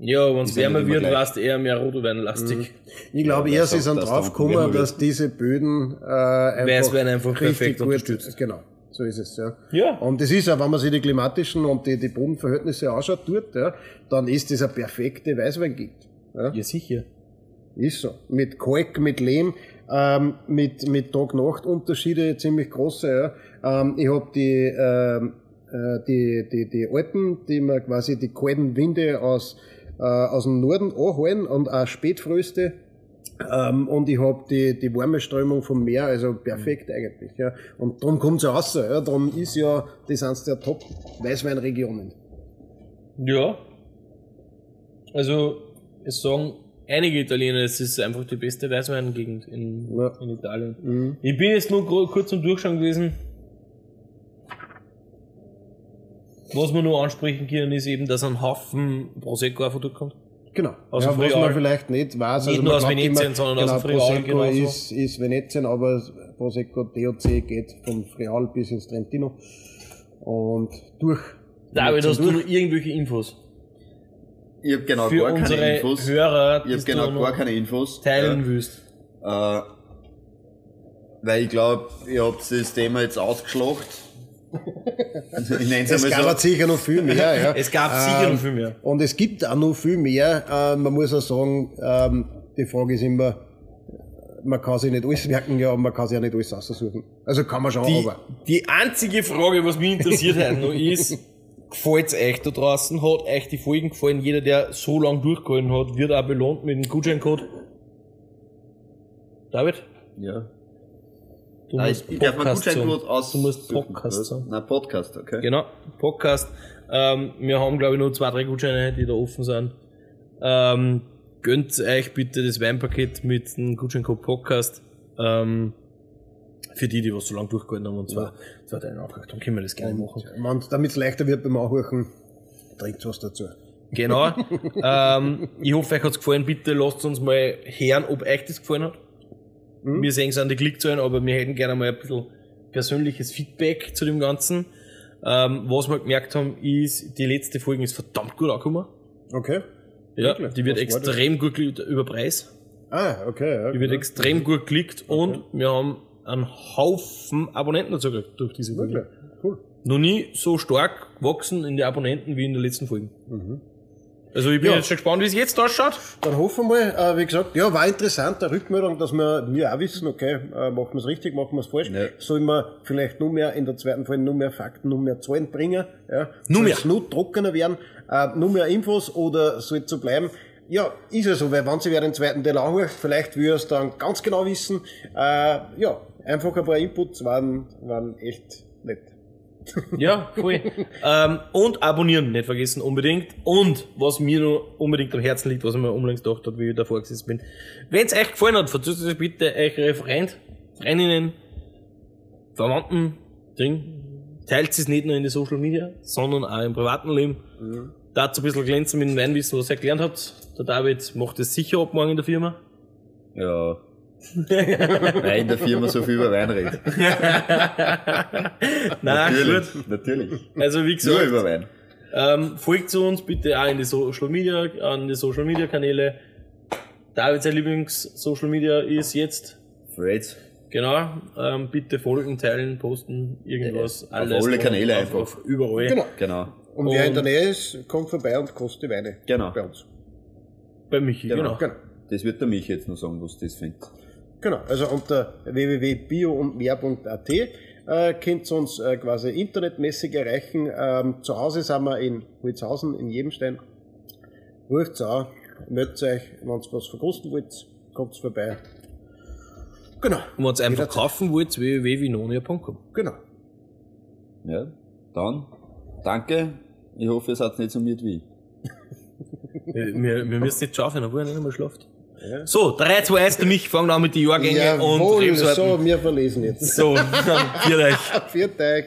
Ja, wenn es Ist ja wärmer wird, warst eher mehr Rotweinlastig. Ich glaube Ja, eher, das sie auch, sind dass dass diese Böden äh, einfach, Weißwein einfach richtig perfekt unterstützt. Genau, so ist es, ja. Ja. Und das ist auch, wenn man sich die klimatischen und die, die Bodenverhältnisse anschaut dort, ja, dann ist das eine perfekte Weißweingegend. Ja. Ja, sicher. Ist so. Mit Kalk, mit Lehm, ähm, mit, mit Tag-Nacht-Unterschiede ziemlich große. Ja. Ähm, ich habe die, ähm, äh, die, die, die Alpen, die mir quasi die kalten Winde aus, äh, aus dem Norden anhalten und auch Spätfröste. Ähm, und ich habe die, die warme Strömung vom Meer, also perfekt eigentlich. Ja. Und darum kommt's ja raus. Ja. Darum ist ja, das eines der Top-Weißweinregionen. Ja. Also, es sagen einige Italiener, es ist einfach die beste Weißweingegend in, Ja. in Italien. Mhm. Ich bin jetzt nur kurz zum Durchschauen gewesen. Was wir nur ansprechen können, ist eben, dass ein Haufen Prosecco einfach durchkommt. Genau. Aus ja, was man vielleicht nicht weiß. Nicht also nur man aus Venetien, immer, sondern aus genau, dem Friaul Prosecco genauso. ist, ist Venetien, aber Prosecco DOC geht vom Friaul bis ins Trentino. Und durch. David, hast du noch irgendwelche Infos? Ich habe genau Für gar keine unsere Infos. Hörer, ich habe genau gar keine Infos. teilen willst. Äh, weil ich glaube, ihr habt das Thema jetzt ausgeschlacht. Ich es gab so. sicher noch viel mehr. ja. Es gab sicher Ähm, noch viel mehr. Und es gibt auch noch viel mehr. Äh, man muss auch sagen, ähm, die Frage ist immer, man kann sich nicht alles merken, ja, aber man kann sich auch nicht alles aussuchen. Also kann man schon, Die, aber. die einzige Frage, was mich interessiert hat noch ist, gefällt's euch da draußen? Hat euch die Folgen gefallen? Jeder, der so lang durchgehalten hat, wird auch belohnt mit dem Gutscheincode. David? Ja. Du Nein, musst ich, ich Podcast Gutscheincode sagen. aus. Du musst Podcast sagen. Nein, Podcast, okay. Genau, Podcast. Ähm, wir haben, glaube ich, nur zwei, drei Gutscheine, die da offen sind. Ähm, gönnt euch bitte das Weinpaket mit dem Gutscheincode Podcast. Ähm, für die, die was so lange durchgehalten haben, und zwar, zwar deine Nachricht, dann können wir das gerne machen. Damit es leichter wird beim Anhören, trinkt was dazu. Genau. ähm, ich hoffe, euch hat's gefallen. Bitte lasst uns mal hören, ob euch das gefallen hat. Wir sehen es an die Klickzahlen, aber wir hätten gerne mal ein bisschen persönliches Feedback zu dem Ganzen. Ähm, was wir gemerkt haben, ist, die letzte Folge ist verdammt gut angekommen. Okay. Ja, Wirklich? die wird Was extrem gut über Preis. Ah, okay. Ja, Die wird ja. extrem gut geklickt und wir haben einen Haufen Abonnenten dazu gekriegt durch diese Folge. Wirklich? Cool. Noch nie so stark gewachsen in den Abonnenten wie in der letzten Folge. Also ich bin Ja. jetzt schon gespannt, wie es jetzt ausschaut. Dann hoffen wir, äh, wie gesagt, ja, war interessant, eine Rückmeldung, dass wir, wir auch wissen, okay, äh, machen wir es richtig, machen wir es falsch. Ja. Sollen wir vielleicht nur mehr in der zweiten Folge nur mehr Fakten, nur mehr Zahlen bringen, ja? Nur mehr. Nur trockener werden, äh, nur mehr Infos oder soll es so bleiben? Ja, ist ja so, weil wenn sie wer den zweiten Teil anhört, vielleicht er es dann ganz genau wissen. Äh, ja, einfach ein paar Inputs waren, waren echt nett. Ja, voll. ähm, und abonnieren, nicht vergessen, unbedingt. Und was mir noch unbedingt am Herzen liegt, was ich mir unlängst gedacht habe, wie ich davor gesessen bin. Wenn es euch gefallen hat, verzögert euch bitte eure Freund, Freundinnen, Verwandten, Ding. Teilt es nicht nur in die Social Media, sondern auch im privaten Leben. Dazu ein bisschen glänzen mit dem Weinwissen, was ihr gelernt habt. Der David macht es sicher ab morgen in der Firma. Ja. Weil in der Firma so viel über Wein redet. Nein, gut. Natürlich, natürlich. Also wie Nur gesagt, über Wein. Ähm, folgt zu uns bitte auch in die Social Media, an die Social Media Kanäle. David sein Lieblings Social Media ist jetzt, Fred. genau, ähm, bitte folgen, teilen, posten, irgendwas, auf alles. alle Kanäle auf, einfach. Auf überall. Genau. Genau. Und, wer in Und- der Nähe ist, kommt vorbei und kostet die Weine. Genau. Bei uns. Bei Michi, genau. Genau. Das wird der mich jetzt noch sagen, was das findet. Genau, also unter www.bioundmehr.at äh, könnt ihr uns äh, quasi internetmäßig erreichen. Ähm, zu Hause sind wir in Holzhausen, in Jebenstein. Ruft an, meldet euch, wenn ihr was verkosten wollt, kommt vorbei. Genau, Und wenn ihr einfach Jederzeit. kaufen wollt, www.vinonia.com. genau. Ja. Dann, danke. Ich hoffe, ihr seid nicht so müde wie ich. Wir, wir, wir müssen jetzt schaffen, obwohl er nicht einmal schlaft. Ja. So, 3, 2, 1, der Mich fangen an mit den Jahrgängen und Rebsorten. so, wir verlesen jetzt. So, für euch. Viert euch.